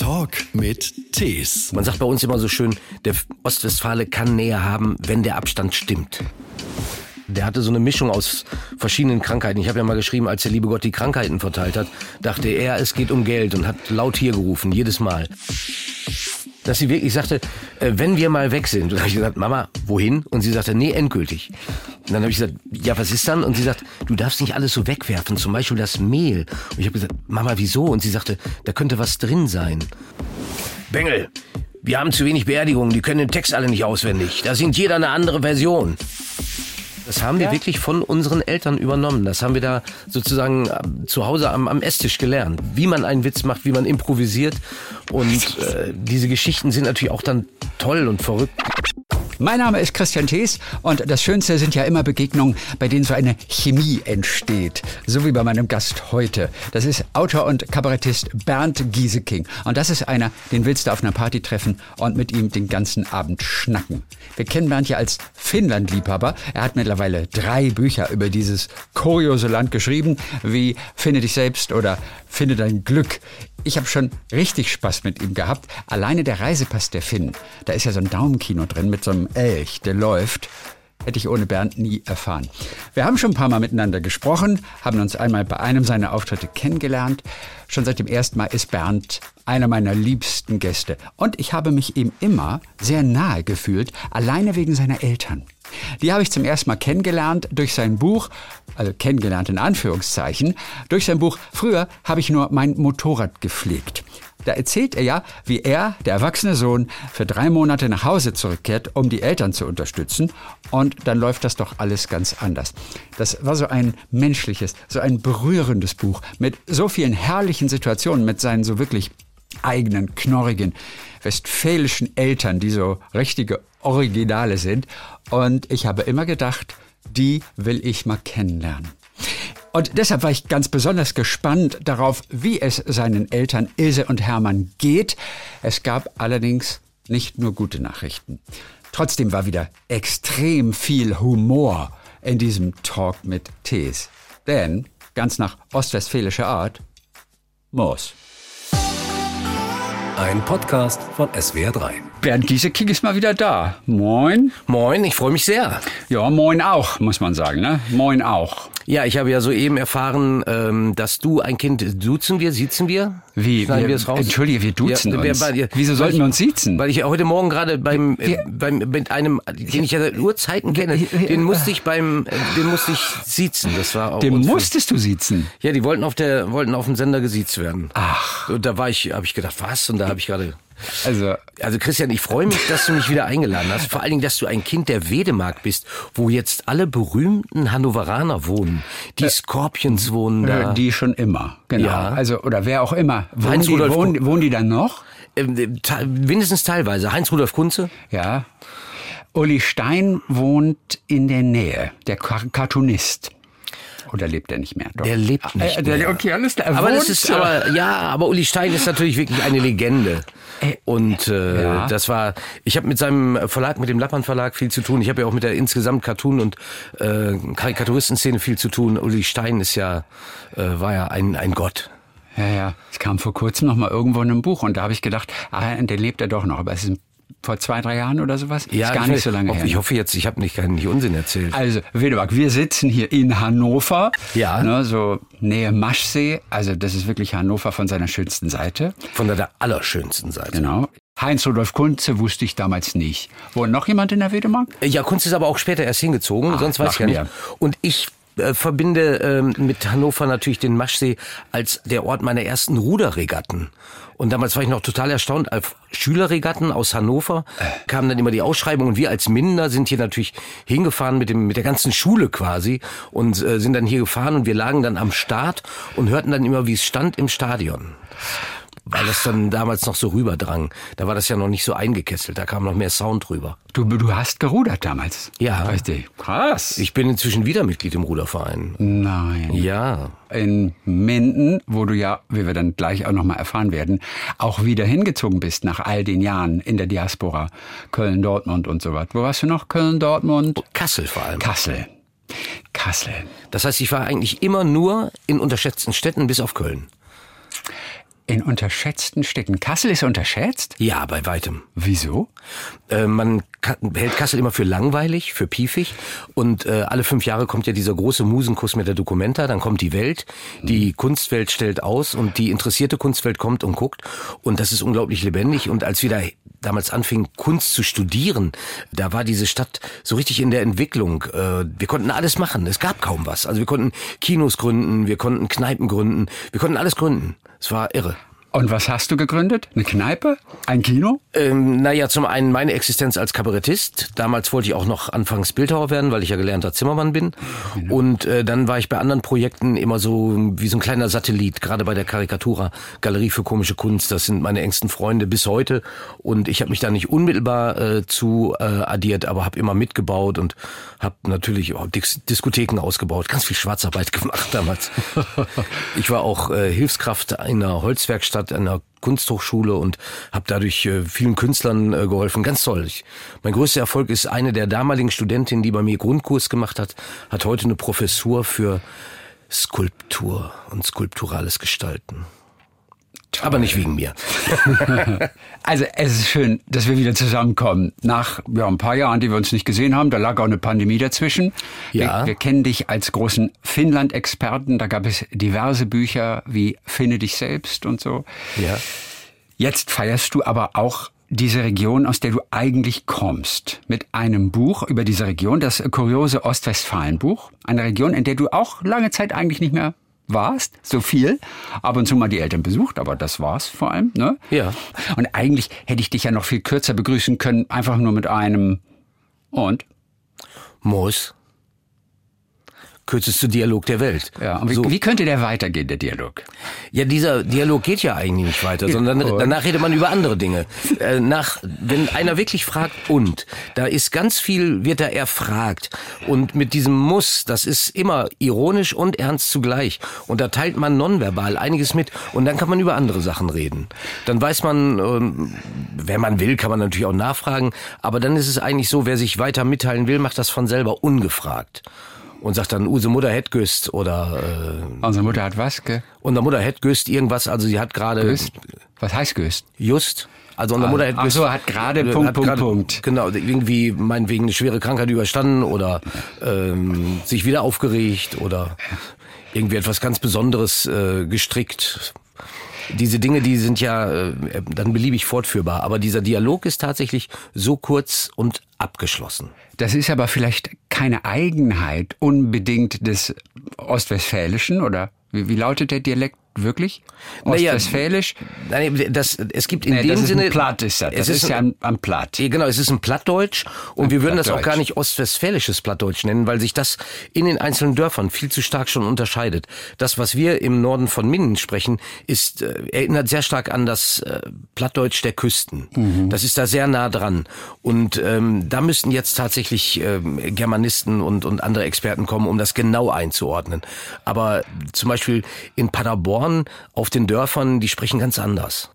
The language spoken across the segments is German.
Talk mit Tees. Man sagt bei uns immer so schön, der Ostwestfale kann Nähe haben, wenn der Abstand stimmt. Der hatte so eine Mischung aus verschiedenen Krankheiten. Ich habe ja mal geschrieben, als der liebe Gott die Krankheiten verteilt hat, dachte er, es geht um Geld und hat laut hier gerufen, jedes Mal. Dass sie wirklich sagte, äh, wenn wir mal weg sind. Und habe ich gesagt, Mama, wohin? Und sie sagte, nee, endgültig. Und dann habe ich gesagt, ja, was ist dann? Und sie sagt, du darfst nicht alles so wegwerfen, zum Beispiel das Mehl. Und ich habe gesagt, Mama, wieso? Und sie sagte, da könnte was drin sein. Bengel, wir haben zu wenig Beerdigungen, die können den Text alle nicht auswendig. Da singt jeder eine andere Version. Das haben wir Ja. wirklich von unseren Eltern übernommen. Das haben wir da sozusagen äh, zu Hause am, am Esstisch gelernt. Wie man einen Witz macht, wie man improvisiert. Und äh, diese Geschichten sind natürlich auch dann toll und verrückt. Mein Name ist Christian Thees und das Schönste sind ja immer Begegnungen, bei denen so eine Chemie entsteht. So wie bei meinem Gast heute. Das ist Autor und Kabarettist Bernd Gieseking. Und das ist einer, den willst du auf einer Party treffen und mit ihm den ganzen Abend schnacken. Wir kennen Bernd ja als Finnland-Liebhaber. Er hat mittlerweile drei Bücher über dieses kuriose Land geschrieben, wie Finde dich selbst oder Finde dein Glück. Ich habe schon richtig Spaß mit ihm gehabt. Alleine der Reisepass der Finn, da ist ja so ein Daumenkino drin mit so einem Elch, der läuft. Hätte ich ohne Bernd nie erfahren. Wir haben schon ein paar Mal miteinander gesprochen, haben uns einmal bei einem seiner Auftritte kennengelernt. Schon seit dem ersten Mal ist Bernd einer meiner liebsten Gäste. Und ich habe mich ihm immer sehr nahe gefühlt, alleine wegen seiner Eltern. Die habe ich zum ersten Mal kennengelernt durch sein Buch, also kennengelernt in Anführungszeichen, durch sein Buch Früher habe ich nur mein Motorrad gepflegt. Da erzählt er ja, wie er, der erwachsene Sohn, für drei Monate nach Hause zurückkehrt, um die Eltern zu unterstützen. Und dann läuft das doch alles ganz anders. Das war so ein menschliches, so ein berührendes Buch mit so vielen herrlichen Situationen, mit seinen so wirklich eigenen, knorrigen, westfälischen Eltern, die so richtige Originale sind. Und ich habe immer gedacht, die will ich mal kennenlernen. Und deshalb war ich ganz besonders gespannt darauf, wie es seinen Eltern Ilse und Hermann geht. Es gab allerdings nicht nur gute Nachrichten. Trotzdem war wieder extrem viel Humor in diesem Talk mit Tees. Denn, ganz nach ostwestfälischer Art, Moos. Ein Podcast von SWR3. Bernd Gieseking ist mal wieder da. Moin. Moin, ich freue mich sehr. Ja, moin auch, muss man sagen, ne? Moin auch. Ja, ich habe ja soeben erfahren, ähm, dass du ein Kind, duzen wir, siezen wir? Wie? Schneiden wir, wir es raus? Entschuldige, wir duzen Ja, uns. weil- Wieso sollten wir uns siezen? Weil ich heute Morgen gerade beim, äh, Wir- beim mit einem, den ich ja seit Urzeiten kenne, den musste ich beim, äh, den musste ich siezen. Das war auch Dem unfair. musstest du siezen. Ja, die wollten auf der, wollten auf dem Sender gesiezt werden. Ach. Und da war ich, habe ich gedacht, was? Und da habe ich gerade, Also, also Christian, ich freue mich, dass du mich wieder eingeladen hast. Vor allen Dingen, dass du ein Kind der Wedemark bist, wo jetzt alle berühmten Hannoveraner wohnen. Die Scorpions wohnen da. Äh, die schon immer, genau. Ja. Also, oder wer auch immer. Wohnen Heinz die, Rudolf wohnen, wohnen die dann noch? Ähm, äh, te- mindestens teilweise. Heinz-Rudolf Kunze. Ja. Uli Stein wohnt in der Nähe, der Cartoonist. Oder lebt er nicht mehr? Doch. Der lebt nicht Äh, der, mehr. Okay, alles klar. Er Aber das ist, äh, aber ja, aber Uli Stein ist natürlich wirklich eine Legende. Und äh, Ja. das war, ich habe mit seinem Verlag, mit dem Lappern Verlag viel zu tun. Ich habe ja auch mit der insgesamt Cartoon- und äh, Karikaturistenszene viel zu tun. Uli Stein ist ja, äh, war ja ein, ein Gott. Ja, ja. Es kam vor kurzem noch mal irgendwo in einem Buch und da habe ich gedacht, ah, der lebt er doch noch. Aber es ist vor zwei, drei Jahren oder sowas. ist gar ich nicht so lange hoffe- her. Ich hoffe jetzt, ich habe nicht, keinen- nicht Unsinn erzählt. Also, Wedemark, wir sitzen hier in Hannover. Ja. Ne, so Nähe Maschsee. Also, das ist wirklich Hannover von seiner schönsten Seite. Von der, allerschönsten Seite. Genau. Heinz-Rudolf Kunze wusste ich damals nicht. Wohnt noch jemand in der Wedemark? Ja, Kunst ist aber auch später erst hingezogen, sonst weiß ich ja nicht. Und ich äh, verbinde ähm, mit Hannover natürlich den Maschsee als der Ort meiner ersten Ruderregatten. Und damals war ich noch total erstaunt, auf Schülerregatten aus Hannover kamen dann immer die Ausschreibungen und wir als Minder sind hier natürlich hingefahren mit dem mit der ganzen Schule quasi und äh, sind dann hier gefahren und wir lagen dann am Start und hörten dann immer, wie es stand im Stadion. Weil das dann damals noch so rüberdrang. Da war das ja noch nicht so eingekesselt, da kam noch mehr Sound rüber. Du, du hast gerudert damals. Ja. Richtig. Krass. Ich bin inzwischen wieder Mitglied im Ruderverein. Nein. Ja. In Minden, wo du ja, wie wir dann gleich auch nochmal erfahren werden, auch wieder hingezogen bist nach all den Jahren in der Diaspora. Köln, Dortmund und so was. Wo warst du noch? Köln, Dortmund? Kassel vor allem. Kassel. Kassel. Das heißt, ich war eigentlich immer nur in unterschätzten Städten bis auf Köln. In unterschätzten Städten. Kassel ist unterschätzt? Ja, bei weitem. Wieso? Äh, man hält Kassel immer für langweilig, für piefig. Und äh, alle fünf Jahre kommt ja dieser große Musenkuss mit der Documenta. Dann kommt die Welt, die Kunstwelt stellt aus und die interessierte Kunstwelt kommt und guckt. Und das ist unglaublich lebendig. Und als wir da damals anfingen, Kunst zu studieren, da war diese Stadt so richtig in der Entwicklung. Äh, wir konnten alles machen. Es gab kaum was. Also wir konnten Kinos gründen, wir konnten Kneipen gründen, wir konnten alles gründen. Es war irre. Und was hast du gegründet? Eine Kneipe? Ein Kino? Ähm, naja, zum einen meine Existenz als Kabarettist. Damals wollte ich auch noch anfangs Bildhauer werden, weil ich ja gelernter Zimmermann bin. Und äh, dann war ich bei anderen Projekten immer so wie so ein kleiner Satellit, gerade bei der Karikatura Galerie für komische Kunst. Das sind meine engsten Freunde bis heute. Und ich habe mich da nicht unmittelbar äh, zu äh, addiert, aber habe immer mitgebaut und habe natürlich auch Dis Diskotheken ausgebaut. Ganz viel Schwarzarbeit gemacht damals. ich war auch äh, Hilfskraft in einer Holzwerkstatt, an einer Kunsthochschule und habe dadurch äh, vielen Künstlern äh, geholfen. Ganz toll. Ich, mein größter Erfolg ist eine der damaligen Studentinnen, die bei mir Grundkurs gemacht hat, hat heute eine Professur für Skulptur und skulpturales Gestalten. Aber nicht wegen mir. Also es ist schön, dass wir wieder zusammenkommen. Nach ja, ein paar Jahren, die wir uns nicht gesehen haben, da lag auch eine Pandemie dazwischen. Ja. Wir, wir kennen dich als großen Finnland-Experten. Da gab es diverse Bücher wie Finde dich selbst und so. Ja. Jetzt feierst du aber auch diese Region, aus der du eigentlich kommst, mit einem Buch über diese Region, das kuriose Ostwestfalen-Buch. Eine Region, in der du auch lange Zeit eigentlich nicht mehr warst, so viel. Ab und zu mal die Eltern besucht, aber das war's vor allem. Ne? Ja. Und eigentlich hätte ich dich ja noch viel kürzer begrüßen können, einfach nur mit einem und. Moos. Kürzeste Dialog der Welt. Ja, und wie, so. wie könnte der weitergehen, der Dialog? Ja, dieser Dialog geht ja eigentlich nicht weiter, sondern Und? danach redet man über andere Dinge. Äh, nach, wenn einer wirklich fragt und, da ist ganz viel, wird da erfragt. Und mit diesem Muss, das ist immer ironisch und ernst zugleich. Und da teilt man nonverbal einiges mit und dann kann man über andere Sachen reden. Dann weiß man, ähm, wenn man will, kann man natürlich auch nachfragen, aber dann ist es eigentlich so, wer sich weiter mitteilen will, macht das von selber ungefragt. Und sagt dann, Use Mutter hätt güst oder äh, Unsere Mutter hat was, gell? unsere Mutter hätt güst irgendwas, also sie hat gerade Göst? Was heißt Göst? just, also unsere Mutter hätt Ach güst, so, hat gerade äh, Punkt, Punkt, Punkt. Genau, irgendwie meinetwegen eine schwere Krankheit überstanden oder ähm, sich wieder aufgeregt oder irgendwie etwas ganz Besonderes äh, gestrickt. Diese Dinge, die sind ja äh, dann beliebig fortführbar, aber dieser Dialog ist tatsächlich so kurz und abgeschlossen. Das ist aber vielleicht keine Eigenheit unbedingt des Ostwestfälischen oder? Wie, wie lautet der Dialekt wirklich? Naja, Ostwestfälisch? Nein, das, es gibt in Nee, dem Sinne. ein Platt ist das. Das es ist, ja ein, am, am Platt. Ja, Genau, es ist ein Plattdeutsch und wir würden das auch gar nicht ostwestfälisches Plattdeutsch nennen, weil sich das in den einzelnen Dörfern viel zu stark schon unterscheidet. Das, was wir im Norden von Minden sprechen, ist äh, erinnert sehr stark an das äh, Plattdeutsch der Küsten. Mhm. Das ist da sehr nah dran und ähm, da müssten jetzt tatsächlich ähm, Germanisten und und andere Experten kommen, um das genau einzuordnen. Aber zum Beispiel in Paderborn auf den Dörfern, die sprechen ganz anders.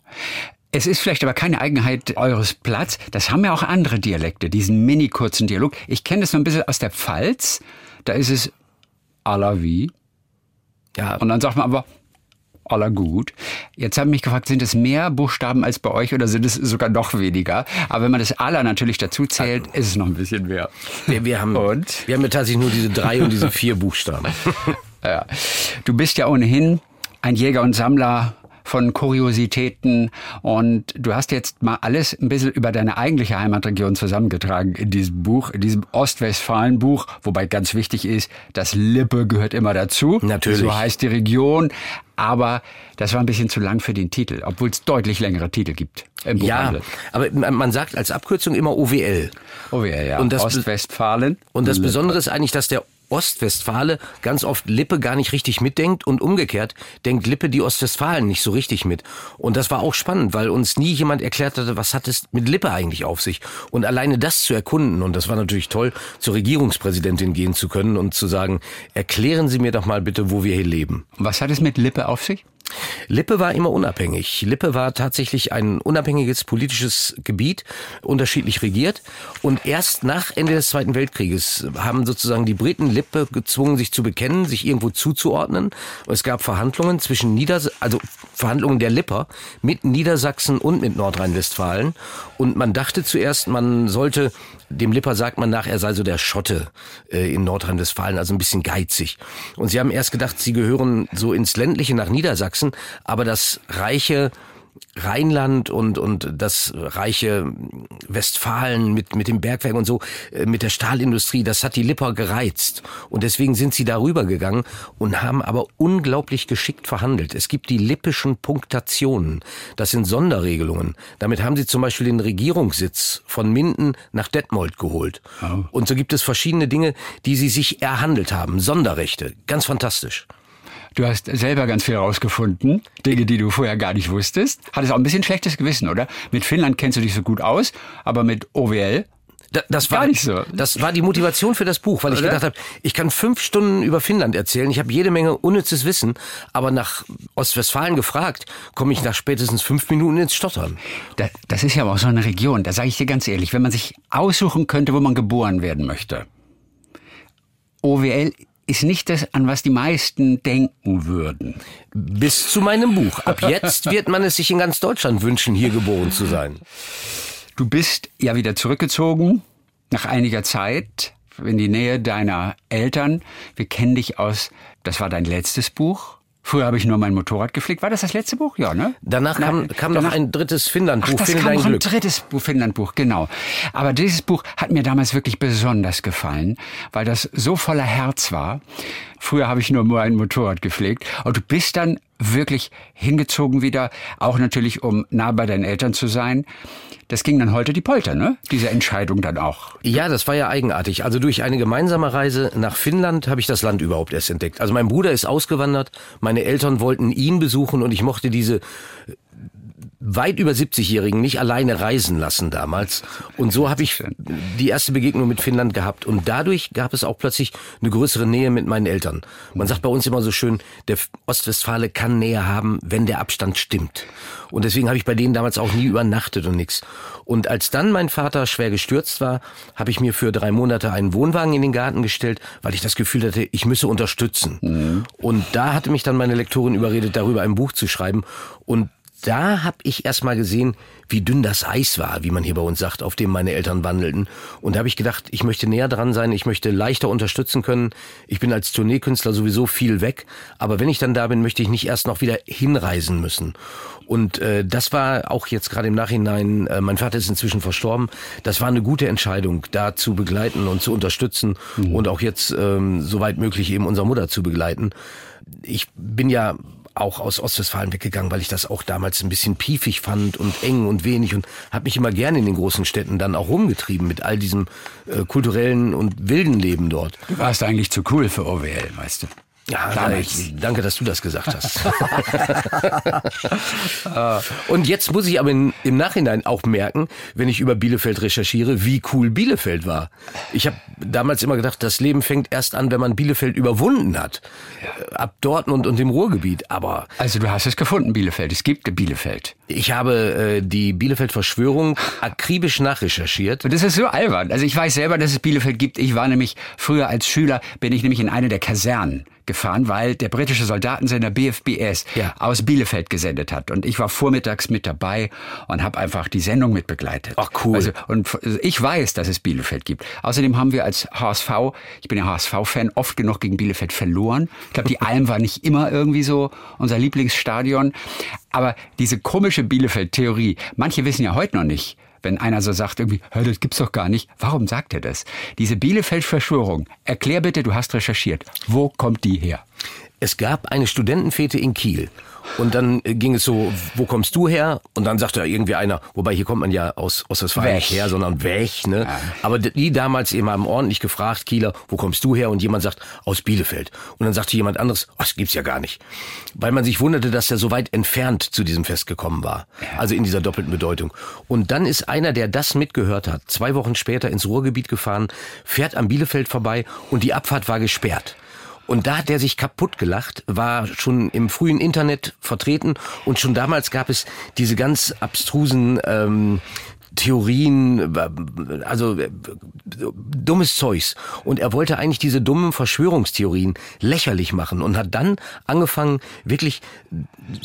Es ist vielleicht aber keine Eigenheit eures Platz. Das haben ja auch andere Dialekte, diesen mini kurzen Dialog. Ich kenne das so ein bisschen aus der Pfalz. Da ist es la vie. Ja, Und dann sagt man aber aller gut. Jetzt haben mich gefragt, sind es mehr Buchstaben als bei euch oder sind es sogar noch weniger? Aber wenn man das aller natürlich dazu zählt, ist es noch ein bisschen mehr. Wir, wir, haben, Und? wir haben ja tatsächlich nur diese drei und diese vier Buchstaben. Ja. Du bist ja ohnehin ein Jäger und Sammler von Kuriositäten und du hast jetzt mal alles ein bisschen über deine eigentliche Heimatregion zusammengetragen in diesem Buch, in diesem Ostwestfalen-Buch, wobei ganz wichtig ist, das Lippe gehört immer dazu. Natürlich. So heißt die Region. Aber das war ein bisschen zu lang für den Titel, obwohl es deutlich längere Titel gibt im Ja, aber man sagt als Abkürzung immer OWL. Oh ja. Und das- Ostwestfalen. Und das. Besondere ist eigentlich, dass der Ostwestfale ganz oft Lippe gar nicht richtig mitdenkt und umgekehrt denkt Lippe die Ostwestfalen nicht so richtig mit. Und das war auch spannend, weil uns nie jemand erklärt hatte, was hat es mit Lippe eigentlich auf sich. Und alleine das zu erkunden, und das war natürlich toll, zur Regierungspräsidentin gehen zu können und zu sagen, erklären Sie mir doch mal bitte, wo wir hier leben. Was hat es mit Lippe auf sich? Lippe war immer unabhängig. Lippe war tatsächlich ein unabhängiges politisches Gebiet, unterschiedlich regiert. Und erst nach Ende des Zweiten Weltkrieges haben sozusagen die Briten Lippe gezwungen, sich zu bekennen, sich irgendwo zuzuordnen. Es gab Verhandlungen zwischen Nieders also Verhandlungen der Lipper mit Niedersachsen und mit Nordrhein-Westfalen. Und man dachte zuerst, man sollte, dem Lipper sagt man nach, er sei so der Schotte äh, in Nordrhein-Westfalen, also ein bisschen geizig. Und sie haben erst gedacht, sie gehören so ins ländliche nach Niedersachsen, aber das reiche Rheinland und, und das reiche Westfalen mit, mit dem Bergwerk und so, äh, mit der Stahlindustrie, das hat die Lipper gereizt. Und deswegen sind sie darüber gegangen und haben aber unglaublich geschickt verhandelt. Es gibt die lippischen Punktationen. Das sind Sonderregelungen. Damit haben sie zum Beispiel den Regierungssitz von Minden nach Detmold geholt. Oh. Und so gibt es verschiedene Dinge, die sie sich erhandelt haben. Sonderrechte. Ganz fantastisch. Du hast selber ganz viel herausgefunden, Dinge, die du vorher gar nicht wusstest. Hattest auch ein bisschen schlechtes Gewissen, oder? Mit Finnland kennst du dich so gut aus, aber mit OWL das war, Gar nicht so. Das war die Motivation für das Buch, weil ich Oder? gedacht habe, ich kann fünf Stunden über Finnland erzählen. Ich habe jede Menge unnützes Wissen, aber nach Ostwestfalen gefragt, komme ich nach spätestens fünf Minuten ins Stottern. das ist ja aber auch so eine Region, da sage ich dir ganz ehrlich, wenn man sich aussuchen könnte, wo man geboren werden möchte. OWL ist nicht das, an was die meisten denken würden. Bis zu meinem Buch. Ab jetzt wird man es sich in ganz Deutschland wünschen, hier geboren zu sein. Du bist ja wieder zurückgezogen nach einiger Zeit in die Nähe deiner Eltern. Wir kennen dich aus, das war dein letztes Buch. Früher habe ich nur mein Motorrad geflickt. War das das letzte Buch? Ja, ne? Danach kam, kam danach, noch ein drittes Finnlandbuch. Ach, das kam noch ein drittes Buch, Finnlandbuch, genau. Aber dieses Buch hat mir damals wirklich besonders gefallen, weil das so voller Herz war. Früher habe ich nur mein Motorrad gepflegt. Und du bist dann wirklich hingezogen wieder, auch natürlich, um nah bei deinen Eltern zu sein. Das ging dann heute die Polter, ne? Diese Entscheidung dann auch. Ja, das war ja eigenartig. Also durch eine gemeinsame Reise nach Finnland habe ich das Land überhaupt erst entdeckt. Also mein Bruder ist ausgewandert, meine Eltern wollten ihn besuchen und ich mochte diese weit über 70-Jährigen nicht alleine reisen lassen damals. Und so habe ich die erste Begegnung mit Finnland gehabt. Und dadurch gab es auch plötzlich eine größere Nähe mit meinen Eltern. Man sagt bei uns immer so schön, der Ostwestfale kann Nähe haben, wenn der Abstand stimmt. Und deswegen habe ich bei denen damals auch nie übernachtet und nix. Und als dann mein Vater schwer gestürzt war, habe ich mir für drei Monate einen Wohnwagen in den Garten gestellt, weil ich das Gefühl hatte, ich müsse unterstützen. Mhm. Und da hatte mich dann meine Lektorin überredet, darüber ein Buch zu schreiben. Und da habe ich erst mal gesehen, wie dünn das Eis war, wie man hier bei uns sagt, auf dem meine Eltern wandelten. Und da habe ich gedacht, ich möchte näher dran sein, ich möchte leichter unterstützen können. Ich bin als Tourneekünstler sowieso viel weg, aber wenn ich dann da bin, möchte ich nicht erst noch wieder hinreisen müssen. Und äh, das war auch jetzt gerade im Nachhinein, äh, mein Vater ist inzwischen verstorben, das war eine gute Entscheidung, da zu begleiten und zu unterstützen mhm. und auch jetzt ähm, soweit möglich eben unsere Mutter zu begleiten. Ich bin ja auch aus Ostwestfalen weggegangen, weil ich das auch damals ein bisschen piefig fand und eng und wenig und habe mich immer gerne in den großen Städten dann auch rumgetrieben mit all diesem äh, kulturellen und wilden Leben dort. Du warst eigentlich zu cool für OWL, weißt du. Ja, Damals. danke, dass du das gesagt hast. und jetzt muss ich aber in, im Nachhinein auch merken, wenn ich über Bielefeld recherchiere, wie cool Bielefeld war. Ich habe damals immer gedacht, das Leben fängt erst an, wenn man Bielefeld überwunden hat. Ab Dortmund und dem Ruhrgebiet. Aber also du hast es gefunden, Bielefeld. Es gibt Bielefeld. Ich habe äh, die Bielefeld-Verschwörung akribisch nachrecherchiert. Und das ist so albern. Also ich weiß selber, dass es Bielefeld gibt. Ich war nämlich früher als Schüler, bin ich nämlich in eine der Kasernen gefahren, weil der britische Soldatensender BFBS ja. aus Bielefeld gesendet hat. Und ich war vormittags mit dabei und habe einfach die Sendung mitbegleitet. Ach cool. Also, und ich weiß, dass es Bielefeld gibt. Außerdem haben wir als HSV, ich bin ja HSV-Fan, oft genug gegen Bielefeld verloren. Ich glaube, die Alm war nicht immer irgendwie so unser Lieblingsstadion. Aber diese komische Bielefeld-Theorie, manche wissen ja heute noch nicht, wenn einer so sagt, irgendwie, hör, das gibt's doch gar nicht. Warum sagt er das? Diese Bielefeld-Verschwörung, erklär bitte, du hast recherchiert. Wo kommt die her? Es gab eine Studentenfete in Kiel. Und dann ging es so, wo kommst du her? Und dann sagte irgendwie einer, wobei hier kommt man ja aus, aus das war nicht her, sondern weg, ne? Ja. Aber die damals eben haben ordentlich gefragt, Kieler, wo kommst du her? Und jemand sagt, aus Bielefeld. Und dann sagte jemand anderes, oh, das gibt's ja gar nicht. Weil man sich wunderte, dass er so weit entfernt zu diesem Fest gekommen war. Ja. Also in dieser doppelten Bedeutung. Und dann ist einer, der das mitgehört hat, zwei Wochen später ins Ruhrgebiet gefahren, fährt am Bielefeld vorbei und die Abfahrt war gesperrt. Und da hat er sich kaputt gelacht, war schon im frühen Internet vertreten. Und schon damals gab es diese ganz abstrusen ähm, Theorien, also dummes Zeugs. Und er wollte eigentlich diese dummen Verschwörungstheorien lächerlich machen und hat dann angefangen, wirklich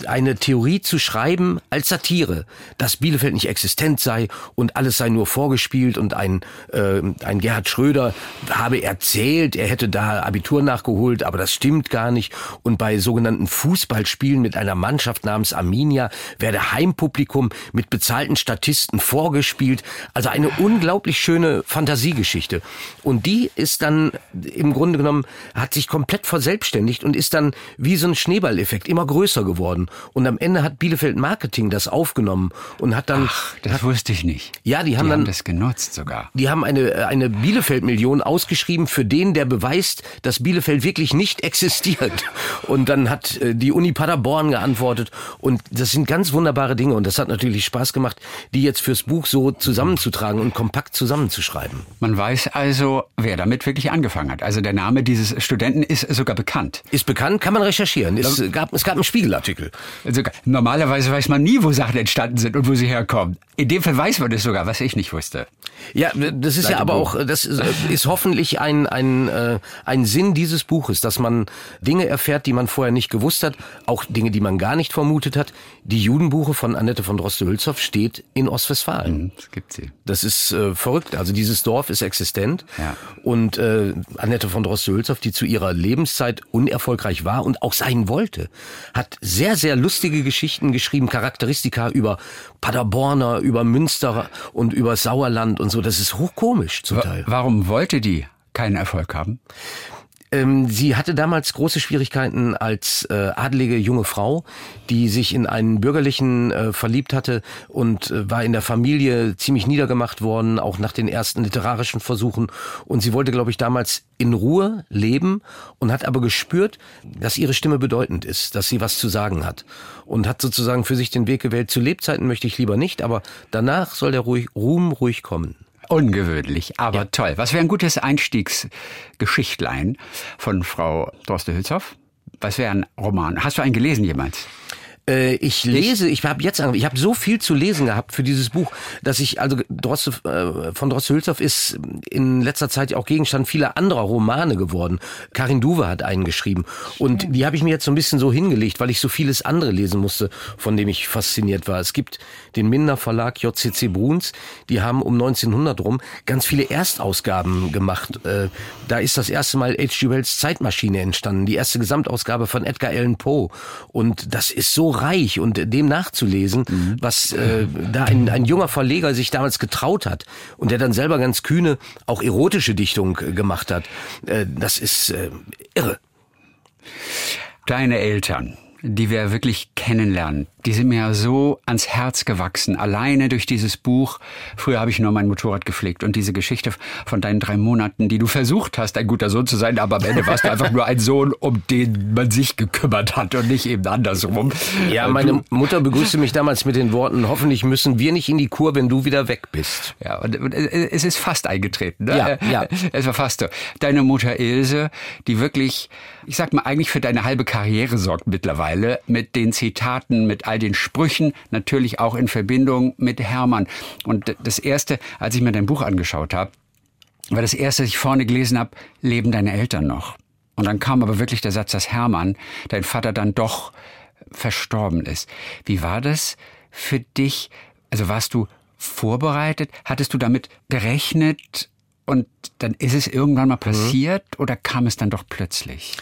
eine Theorie zu schreiben als Satire, dass Bielefeld nicht existent sei und alles sei nur vorgespielt und ein, äh, ein Gerhard Schröder habe erzählt, er hätte da Abitur nachgeholt, aber das stimmt gar nicht. Und bei sogenannten Fußballspielen mit einer Mannschaft namens Arminia werde Heimpublikum mit bezahlten Statisten vorgespielt gespielt. Also eine unglaublich schöne Fantasiegeschichte. Und die ist dann im Grunde genommen, hat sich komplett verselbstständigt und ist dann wie so ein Schneeballeffekt immer größer geworden. Und am Ende hat Bielefeld Marketing das aufgenommen und hat dann. Ach, das hat, wusste ich nicht. Ja, die haben die dann. Haben das genutzt sogar. Die haben eine, eine Bielefeld-Million ausgeschrieben für den, der beweist, dass Bielefeld wirklich nicht existiert. Und dann hat äh, die Uni Paderborn geantwortet. Und das sind ganz wunderbare Dinge. Und das hat natürlich Spaß gemacht, die jetzt fürs Buch so zusammenzutragen und kompakt zusammenzuschreiben. Man weiß also, wer damit wirklich angefangen hat. Also der Name dieses Studenten ist sogar bekannt. Ist bekannt, kann man recherchieren. Es gab, es gab einen Spiegelartikel. Also, normalerweise weiß man nie, wo Sachen entstanden sind und wo sie herkommen. In dem Fall weiß man es sogar, was ich nicht wusste. Ja, das ist Seit ja aber Buch. auch, das ist, ist hoffentlich ein, ein, äh, ein Sinn dieses Buches, dass man Dinge erfährt, die man vorher nicht gewusst hat, auch Dinge, die man gar nicht vermutet hat. Die Judenbuche von Annette von Droste-Hülshoff steht in Ostwestfalen. Das gibt sie. Das ist äh, verrückt. Also dieses Dorf ist existent. Ja. Und äh, Annette von Droste-Hülshoff, die zu ihrer Lebenszeit unerfolgreich war und auch sein wollte, hat sehr, sehr lustige Geschichten geschrieben, Charakteristika über Paderborner, über Münster und über Sauerland und so. Das ist hochkomisch zum Teil. Warum wollte die keinen Erfolg haben? Ähm, sie hatte damals große Schwierigkeiten als äh, adelige junge Frau, die sich in einen bürgerlichen äh, verliebt hatte und äh, war in der Familie ziemlich niedergemacht worden, auch nach den ersten literarischen Versuchen. Und sie wollte, glaube ich, damals in Ruhe leben und hat aber gespürt, dass ihre Stimme bedeutend ist, dass sie was zu sagen hat. Und hat sozusagen für sich den Weg gewählt, zu Lebzeiten möchte ich lieber nicht, aber danach soll der ruhig, Ruhm ruhig kommen. Ungewöhnlich, aber ja. toll. Was wäre ein gutes Einstiegsgeschichtlein von Frau Droste-Hülshoff? Was wäre ein Roman? Hast du einen gelesen jemals? Äh, ich lese, ich habe jetzt, ich habe so viel zu lesen gehabt für dieses Buch, dass ich, also Droste, äh, von Droste Hülshoff ist in letzter Zeit auch Gegenstand vieler anderer Romane geworden. Karin Duwe hat einen geschrieben und die habe ich mir jetzt so ein bisschen so hingelegt, weil ich so vieles andere lesen musste, von dem ich fasziniert war. Es gibt den Minder Verlag JCC Bruns, die haben um 1900 rum ganz viele Erstausgaben gemacht. Äh, da ist das erste Mal H.G. Wells Zeitmaschine entstanden, die erste Gesamtausgabe von Edgar Allan Poe und das ist so reich und dem nachzulesen, mhm. was äh, da ein, ein junger Verleger sich damals getraut hat und der dann selber ganz kühne, auch erotische Dichtung äh, gemacht hat, äh, das ist äh, irre. Deine Eltern, die wir wirklich kennenlernen, die sind mir ja so ans Herz gewachsen, alleine durch dieses Buch. Früher habe ich nur mein Motorrad gepflegt und diese Geschichte von deinen drei Monaten, die du versucht hast, ein guter Sohn zu sein, aber am Ende warst du einfach nur ein Sohn, um den man sich gekümmert hat und nicht eben andersrum. Ja, meine Mutter begrüßte mich damals mit den Worten, hoffentlich müssen wir nicht in die Kur, wenn du wieder weg bist. Ja, und es ist fast eingetreten. Ne? Ja, ja. Es war fast so. Deine Mutter Ilse, die wirklich, ich sag mal, eigentlich für deine halbe Karriere sorgt mittlerweile, mit den Zitaten, mit all den Sprüchen, natürlich auch in Verbindung mit Hermann. Und das Erste, als ich mir dein Buch angeschaut habe, war das Erste, was ich vorne gelesen habe, leben deine Eltern noch? Und dann kam aber wirklich der Satz, dass Hermann, dein Vater, dann doch verstorben ist. Wie war das für dich? Also warst du vorbereitet? Hattest du damit gerechnet? Und dann ist es irgendwann mal mhm. passiert mhm. oder kam es dann doch plötzlich?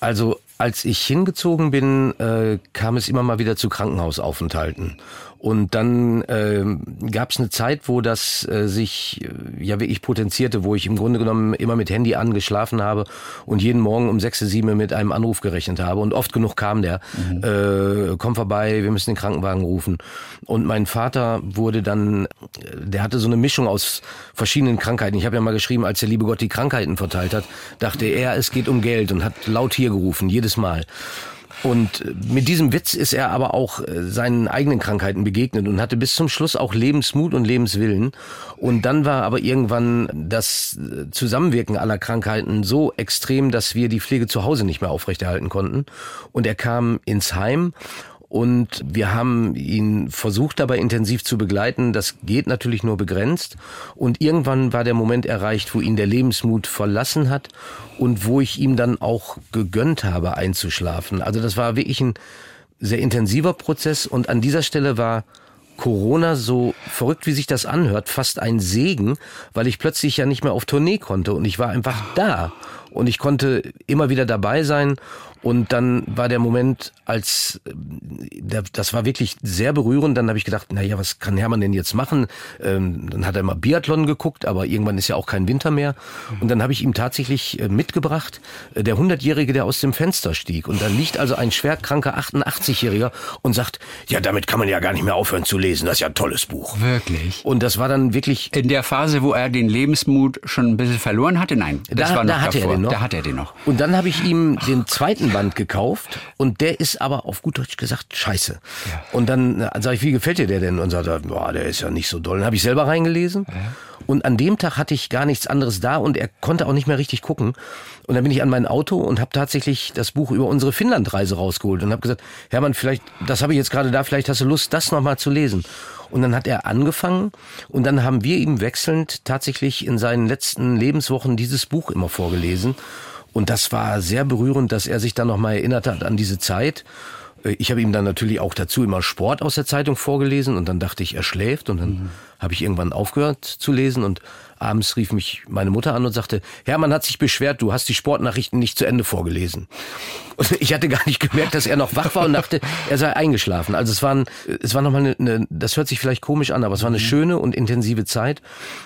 Also als ich hingezogen bin, äh, kam es immer mal wieder zu Krankenhausaufenthalten. Und dann äh, gab es eine Zeit, wo das äh, sich äh, ja wirklich potenzierte, wo ich im Grunde genommen immer mit Handy angeschlafen habe und jeden Morgen um sechs, sieben mit einem Anruf gerechnet habe. Und oft genug kam der, mhm. äh, komm vorbei, wir müssen den Krankenwagen rufen. Und mein Vater wurde dann, der hatte so eine Mischung aus verschiedenen Krankheiten. Ich habe ja mal geschrieben, als der liebe Gott die Krankheiten verteilt hat, dachte er, es geht um Geld und hat laut hier gerufen, jedes Mal. Und mit diesem Witz ist er aber auch äh, seinen eigenen Krankheiten begegnet und hatte bis zum Schluss auch Lebensmut und Lebenswillen. Und dann war aber irgendwann das äh, Zusammenwirken aller Krankheiten so extrem, dass wir die Pflege zu Hause nicht mehr aufrechterhalten konnten. Und er kam ins Heim und wir haben ihn versucht dabei intensiv zu begleiten. Das geht natürlich nur begrenzt. Und irgendwann war der Moment erreicht, wo ihn der Lebensmut verlassen hat und wo ich ihm dann auch gegönnt habe, einzuschlafen. Also das war wirklich ein sehr intensiver Prozess und an dieser Stelle war Corona, so verrückt wie sich das anhört, fast ein Segen, weil ich plötzlich ja nicht mehr auf Tournee konnte und ich war einfach da und ich konnte immer wieder dabei sein und dann war der Moment, als äh, das war wirklich sehr berührend. Dann habe ich gedacht, na ja, was kann Hermann denn jetzt machen? Ähm, dann hat er mal Biathlon geguckt, aber irgendwann ist ja auch kein Winter mehr. Und dann habe ich ihm tatsächlich äh, mitgebracht, äh, der hundertjährige, der aus dem Fenster stieg. Und dann liegt also ein schwerkranker 88-jähriger und sagt, ja, damit kann man ja gar nicht mehr aufhören zu lesen. Das ist ja ein tolles Buch. Wirklich. Und das war dann wirklich in der Phase, wo er den Lebensmut schon ein bisschen verloren hatte. Nein, das da, war noch da hatte davor. er den noch. Da hat er den noch. Und dann habe ich ihm den zweiten Band gekauft und der ist aber auf gut Deutsch gesagt scheiße. Ja. Und dann äh, sage ich, wie gefällt dir der denn? Und sagt er, boah, der ist ja nicht so doll. Dann habe ich selber reingelesen. Ja. Und an dem Tag hatte ich gar nichts anderes da und er konnte auch nicht mehr richtig gucken. Und dann bin ich an mein Auto und habe tatsächlich das Buch über unsere Finnlandreise rausgeholt und habe gesagt, Hermann, vielleicht, das habe ich jetzt gerade da, vielleicht hast du Lust, das nochmal zu lesen. Und dann hat er angefangen und dann haben wir ihm wechselnd tatsächlich in seinen letzten Lebenswochen dieses Buch immer vorgelesen. Und das war sehr berührend, dass er sich dann nochmal erinnert hat an diese Zeit. Ich habe ihm dann natürlich auch dazu immer Sport aus der Zeitung vorgelesen und dann dachte ich, er schläft und dann mhm. habe ich irgendwann aufgehört zu lesen und abends rief mich meine Mutter an und sagte, Hermann hat sich beschwert, du hast die Sportnachrichten nicht zu Ende vorgelesen. Und ich hatte gar nicht gemerkt, dass er noch wach war und dachte, er sei eingeschlafen. Also es war, ein, es war nochmal eine, eine, das hört sich vielleicht komisch an, aber es war eine mhm. schöne und intensive Zeit.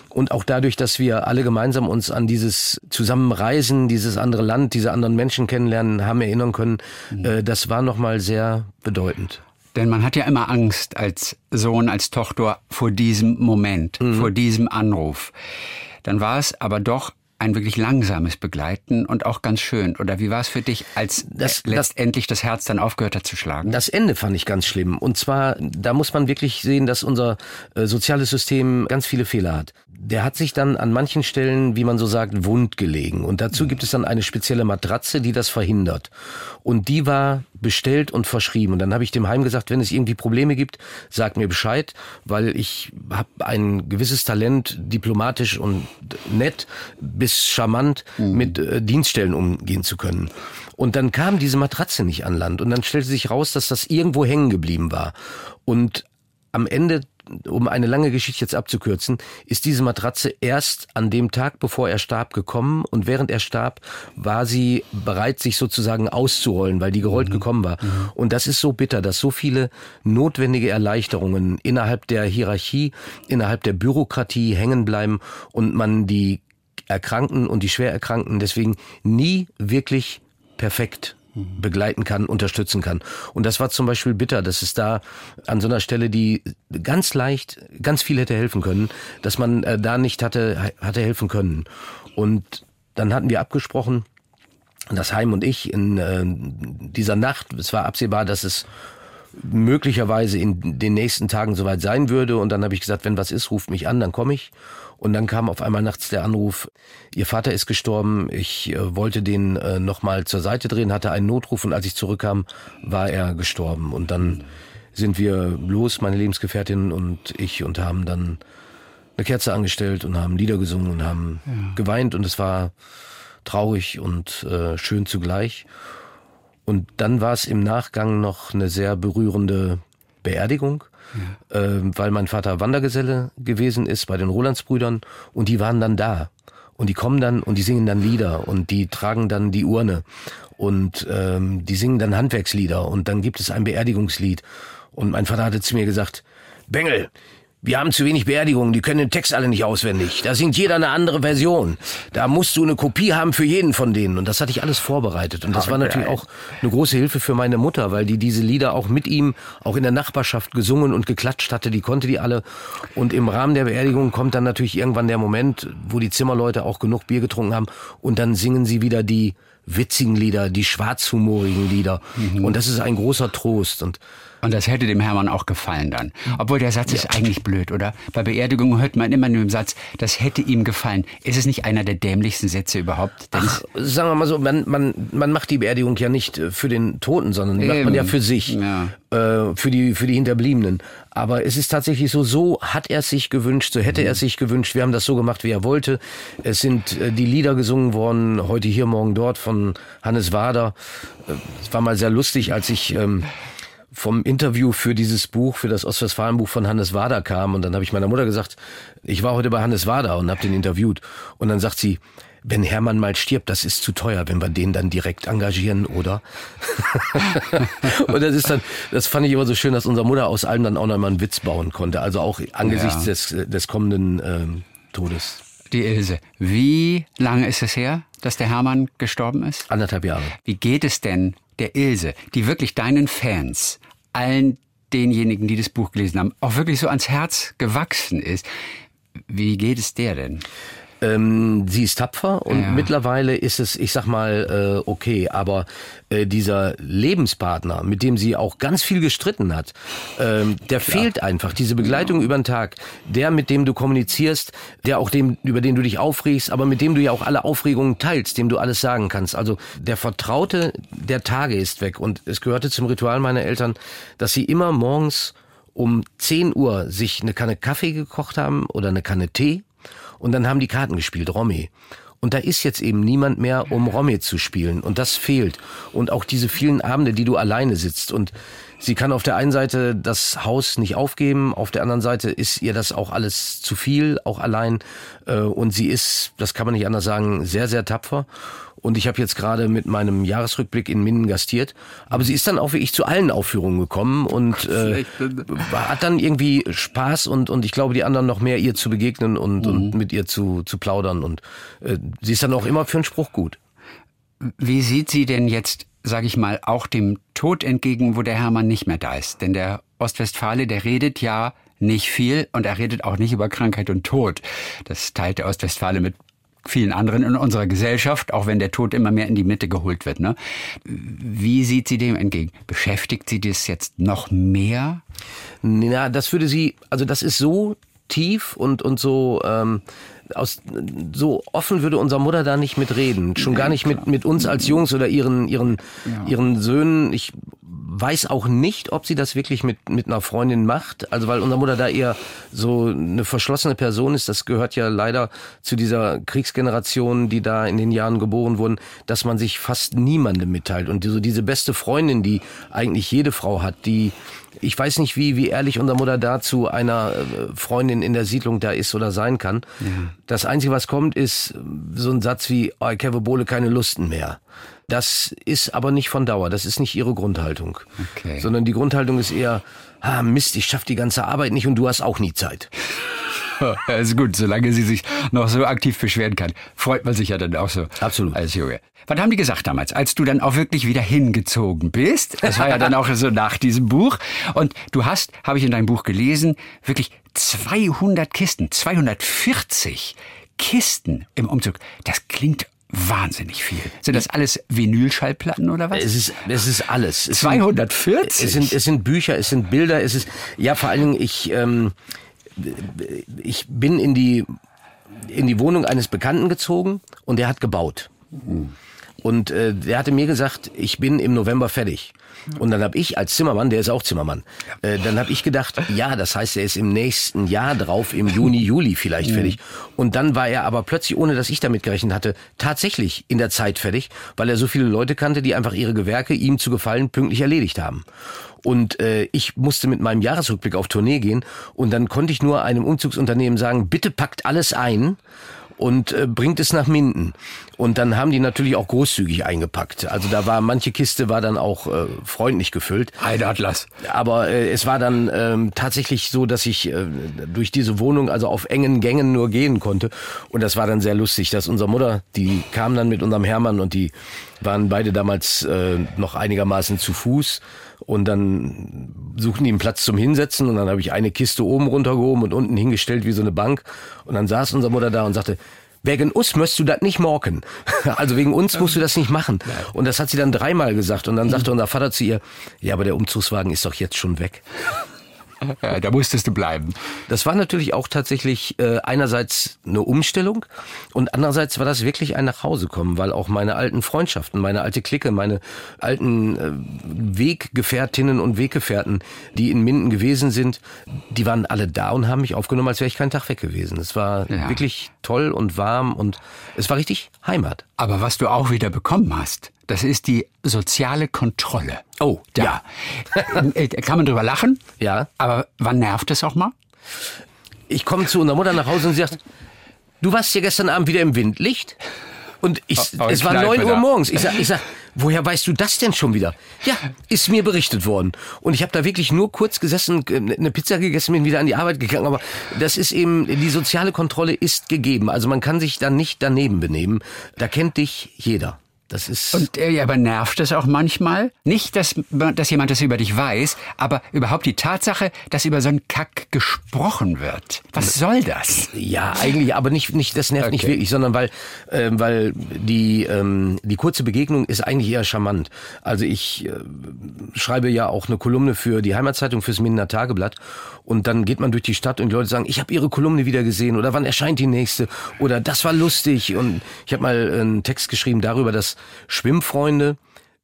Und auch dadurch, dass wir alle gemeinsam uns an dieses Zusammenreisen, dieses andere Land, diese anderen Menschen kennenlernen, haben erinnern können, mhm. äh, das war nochmal sehr bedeutend. Denn man hat ja immer Angst als Sohn, als Tochter vor diesem Moment, mhm. vor diesem Anruf. Dann war es aber doch ein wirklich langsames Begleiten und auch ganz schön. Oder wie war es für dich, als das, letztendlich das, das Herz dann aufgehört hat zu schlagen? Das Ende fand ich ganz schlimm. Und zwar, da muss man wirklich sehen, dass unser äh, soziales System ganz viele Fehler hat. Der hat sich dann an manchen Stellen, wie man so sagt, wund gelegen. Und dazu gibt es dann eine spezielle Matratze, die das verhindert. Und die war bestellt und verschrieben. Und dann habe ich dem Heim gesagt, wenn es irgendwie Probleme gibt, sag mir Bescheid, weil ich habe ein gewisses Talent, diplomatisch und nett bis charmant mhm. mit äh, Dienststellen umgehen zu können. Und dann kam diese Matratze nicht an Land. Und dann stellte sich raus, dass das irgendwo hängen geblieben war. Und am Ende um eine lange Geschichte jetzt abzukürzen, ist diese Matratze erst an dem Tag, bevor er starb, gekommen und während er starb, war sie bereit, sich sozusagen auszurollen, weil die gerollt mhm. gekommen war. Mhm. Und das ist so bitter, dass so viele notwendige Erleichterungen innerhalb der Hierarchie, innerhalb der Bürokratie hängen bleiben und man die Erkrankten und die Schwererkrankten deswegen nie wirklich perfekt begleiten kann, unterstützen kann. Und das war zum Beispiel bitter, dass es da an so einer Stelle, die ganz leicht, ganz viel hätte helfen können, dass man äh, da nicht hatte, hatte helfen können. Und dann hatten wir abgesprochen, das Heim und ich in äh, dieser Nacht, es war absehbar, dass es möglicherweise in den nächsten Tagen soweit sein würde. Und dann habe ich gesagt, wenn was ist, ruft mich an, dann komme ich. Und dann kam auf einmal nachts der Anruf, Ihr Vater ist gestorben, ich äh, wollte den äh, nochmal zur Seite drehen, hatte einen Notruf und als ich zurückkam, war er gestorben. Und dann sind wir los, meine Lebensgefährtin und ich, und haben dann eine Kerze angestellt und haben Lieder gesungen und haben ja. geweint und es war traurig und äh, schön zugleich. Und dann war es im Nachgang noch eine sehr berührende Beerdigung ja. äh, weil mein Vater Wandergeselle gewesen ist bei den Rolandsbrüdern und die waren dann da. Und die kommen dann und die singen dann Lieder und die tragen dann die Urne und ähm, die singen dann Handwerkslieder und dann gibt es ein Beerdigungslied. Und mein Vater hatte zu mir gesagt, Bengel, wir haben zu wenig Beerdigungen, die können den Text alle nicht auswendig. Da singt jeder eine andere Version. Da musst du eine Kopie haben für jeden von denen. Und das hatte ich alles vorbereitet. Und das war natürlich auch eine große Hilfe für meine Mutter, weil die diese Lieder auch mit ihm, auch in der Nachbarschaft gesungen und geklatscht hatte. Die konnte die alle. Und im Rahmen der Beerdigung kommt dann natürlich irgendwann der Moment, wo die Zimmerleute auch genug Bier getrunken haben. Und dann singen sie wieder die witzigen Lieder, die schwarzhumorigen Lieder. Mhm. Und das ist ein großer Trost. Und und das hätte dem Hermann auch gefallen dann. Obwohl der Satz ja. ist eigentlich blöd, oder? Bei Beerdigungen hört man immer nur im Satz, das hätte ihm gefallen. Ist es nicht einer der dämlichsten Sätze überhaupt? Ach, sagen wir mal so, man, man, man macht die Beerdigung ja nicht äh, für den Toten, sondern die macht man ja für sich, ja. Äh, für, die, für die Hinterbliebenen. Aber es ist tatsächlich so, so hat er es sich gewünscht, so hätte mhm. er es sich gewünscht. Wir haben das so gemacht, wie er wollte. Es sind äh, die Lieder gesungen worden, heute hier, morgen dort, von Hannes Wader. Äh, es war mal sehr lustig, als ich... Ähm, vom Interview für dieses Buch, für das Ostwestfalen-Buch von Hannes Wader kam. Und dann habe ich meiner Mutter gesagt, ich war heute bei Hannes Wader und habe den interviewt. Und dann sagt sie, wenn Hermann mal stirbt, das ist zu teuer, wenn wir den dann direkt engagieren, oder? und das ist dann, das fand ich immer so schön, dass unsere Mutter aus allem dann auch noch mal einen Witz bauen konnte. Also auch angesichts ja. des, des kommenden ähm, Todes. Die Ilse. Wie lange ist es her, dass der Hermann gestorben ist? Anderthalb Jahre. Wie geht es denn der Ilse, die wirklich deinen Fans, allen denjenigen, die das Buch gelesen haben, auch wirklich so ans Herz gewachsen ist. Wie geht es der denn? Ähm, sie ist tapfer und ja. mittlerweile ist es, ich sag mal, äh, okay, aber äh, dieser Lebenspartner, mit dem sie auch ganz viel gestritten hat, ähm, der Klar. fehlt einfach. Diese Begleitung ja. über den Tag, der, mit dem du kommunizierst, der auch dem, über den du dich aufregst, aber mit dem du ja auch alle Aufregungen teilst, dem du alles sagen kannst. Also der Vertraute der Tage ist weg und es gehörte zum Ritual meiner Eltern, dass sie immer morgens um 10 Uhr sich eine Kanne Kaffee gekocht haben oder eine Kanne Tee und dann haben die Karten gespielt, Romy. Und da ist jetzt eben niemand mehr, um Romy zu spielen. Und das fehlt. Und auch diese vielen Abende, die du alleine sitzt. Und sie kann auf der einen Seite das Haus nicht aufgeben, auf der anderen Seite ist ihr das auch alles zu viel, auch allein. Äh, und sie ist, das kann man nicht anders sagen, sehr, sehr tapfer. Und ich habe jetzt gerade mit meinem Jahresrückblick in Minden gastiert. Aber sie ist dann auch wie ich zu allen Aufführungen gekommen und äh, hat dann irgendwie Spaß und, und ich glaube, die anderen noch mehr ihr zu begegnen und, mhm. und mit ihr zu, zu plaudern. Und äh, sie ist dann auch immer für einen Spruch gut. Wie sieht sie denn jetzt, sage ich mal, auch dem Tod entgegen, wo der Hermann nicht mehr da ist? Denn der Ostwestfale, der redet ja nicht viel und er redet auch nicht über Krankheit und Tod. Das teilt der Ostwestfale mit vielen anderen in unserer Gesellschaft, auch wenn der Tod immer mehr in die Mitte geholt wird. Ne? Wie sieht sie dem entgegen? Beschäftigt sie das jetzt noch mehr? Na, das würde sie, also das ist so tief und, und so, ähm, aus, so offen würde unsere Mutter da nicht mitreden. Schon gar nicht mit, mit uns als Jungs oder ihren, ihren, ja. ihren Söhnen. Ich weiß auch nicht, ob sie das wirklich mit, mit einer Freundin macht. Also weil unsere Mutter da eher so eine verschlossene Person ist. Das gehört ja leider zu dieser Kriegsgeneration, die da in den Jahren geboren wurden, dass man sich fast niemandem mitteilt. Und so diese beste Freundin, die eigentlich jede Frau hat, die ich weiß nicht, wie, wie ehrlich unsere Mutter dazu einer äh, Freundin in der Siedlung da ist oder sein kann. Ja. Das Einzige, was kommt, ist so ein Satz wie, oh, ich habe Bohle keine Lusten mehr. Das ist aber nicht von Dauer. Das ist nicht ihre Grundhaltung. Okay. Sondern die Grundhaltung ist eher, ah, Mist, ich schaffe die ganze Arbeit nicht und du hast auch nie Zeit. Ja, ist gut, solange sie sich noch so aktiv beschweren kann. Freut man sich ja dann auch so. Absolut. Als Junge. Was haben die gesagt damals, als du dann auch wirklich wieder hingezogen bist? Das war ja dann auch so nach diesem Buch. Und du hast, habe ich in deinem Buch gelesen, wirklich 200 Kisten, 240 Kisten im Umzug. Das klingt wahnsinnig viel. Sind das alles Vinylschallplatten oder was? Es ist, es ist alles. Es 240? Sind, es, sind, es sind Bücher, es sind Bilder, es ist, ja, vor allen Dingen, ich, ähm, ich bin in die, in die Wohnung eines Bekannten gezogen und der hat gebaut. Und äh, der hatte mir gesagt, ich bin im November fertig. Und dann habe ich als Zimmermann, der ist auch Zimmermann, äh, dann habe ich gedacht, ja, das heißt, er ist im nächsten Jahr drauf, im Juni, Juli vielleicht mhm. fertig. Und dann war er aber plötzlich, ohne dass ich damit gerechnet hatte, tatsächlich in der Zeit fertig, weil er so viele Leute kannte, die einfach ihre Gewerke ihm zu gefallen pünktlich erledigt haben. Und äh, ich musste mit meinem Jahresrückblick auf Tournee gehen und dann konnte ich nur einem Umzugsunternehmen sagen, bitte packt alles ein und äh, bringt es nach Minden. Und dann haben die natürlich auch großzügig eingepackt. Also da war manche Kiste war dann auch äh, freundlich gefüllt. Ein Atlas. Aber äh, es war dann ähm, tatsächlich so, dass ich äh, durch diese Wohnung also auf engen Gängen nur gehen konnte. Und das war dann sehr lustig, dass unsere Mutter, die kam dann mit unserem Hermann und die waren beide damals äh, noch einigermaßen zu Fuß und dann suchten die einen Platz zum Hinsetzen und dann habe ich eine Kiste oben runtergehoben und unten hingestellt wie so eine Bank. Und dann saß unsere Mutter da und sagte, wegen uns musst du das nicht morgen. Also wegen uns musst du das nicht machen. Und das hat sie dann dreimal gesagt. Und dann sagte unser Vater zu ihr, ja, aber der Umzugswagen ist doch jetzt schon weg. Ja, da musstest du bleiben. Das war natürlich auch tatsächlich äh, einerseits eine Umstellung und andererseits war das wirklich ein Nachhausekommen, weil auch meine alten Freundschaften, meine alte Clique, meine alten äh, Weggefährtinnen und Weggefährten, die in Minden gewesen sind, die waren alle da und haben mich aufgenommen, als wäre ich keinen Tag weg gewesen. Es war Ja. wirklich toll und warm und es war richtig Heimat. Aber was du auch wieder bekommen hast, das ist die soziale Kontrolle. Oh, Ja. Äh, Kann man drüber lachen? Ja. Aber wann nervt es auch mal? Ich komme zu unserer Mutter nach Hause und sie sagt, du warst ja gestern Abend wieder im Windlicht? Und ich, Oh, oh, es war Kneipe 9 Uhr da. morgens. Ich sag, ich sag, woher weißt du das denn schon wieder? Ja, ist mir berichtet worden. Und ich habe da wirklich nur kurz gesessen, äh, eine Pizza gegessen, bin wieder an die Arbeit gegangen. Aber das ist eben, die soziale Kontrolle ist gegeben. Also man kann sich da nicht daneben benehmen. Da kennt dich jeder. Das ist. Und äh, aber nervt es auch manchmal? Nicht, dass, dass jemand das über dich weiß, aber überhaupt die Tatsache, dass über so einen Kack gesprochen wird. Was soll das? Ja, eigentlich, aber nicht, nicht das nervt nicht Okay. wirklich, sondern weil, ähm, weil die, ähm, die kurze Begegnung ist eigentlich eher charmant. Also ich äh, schreibe ja auch eine Kolumne für die Heimatzeitung, fürs Mindener Tageblatt und dann geht man durch die Stadt und die Leute sagen, ich habe ihre Kolumne wieder gesehen oder wann erscheint die nächste oder das war lustig und ich habe mal einen Text geschrieben darüber, dass Schwimmfreunde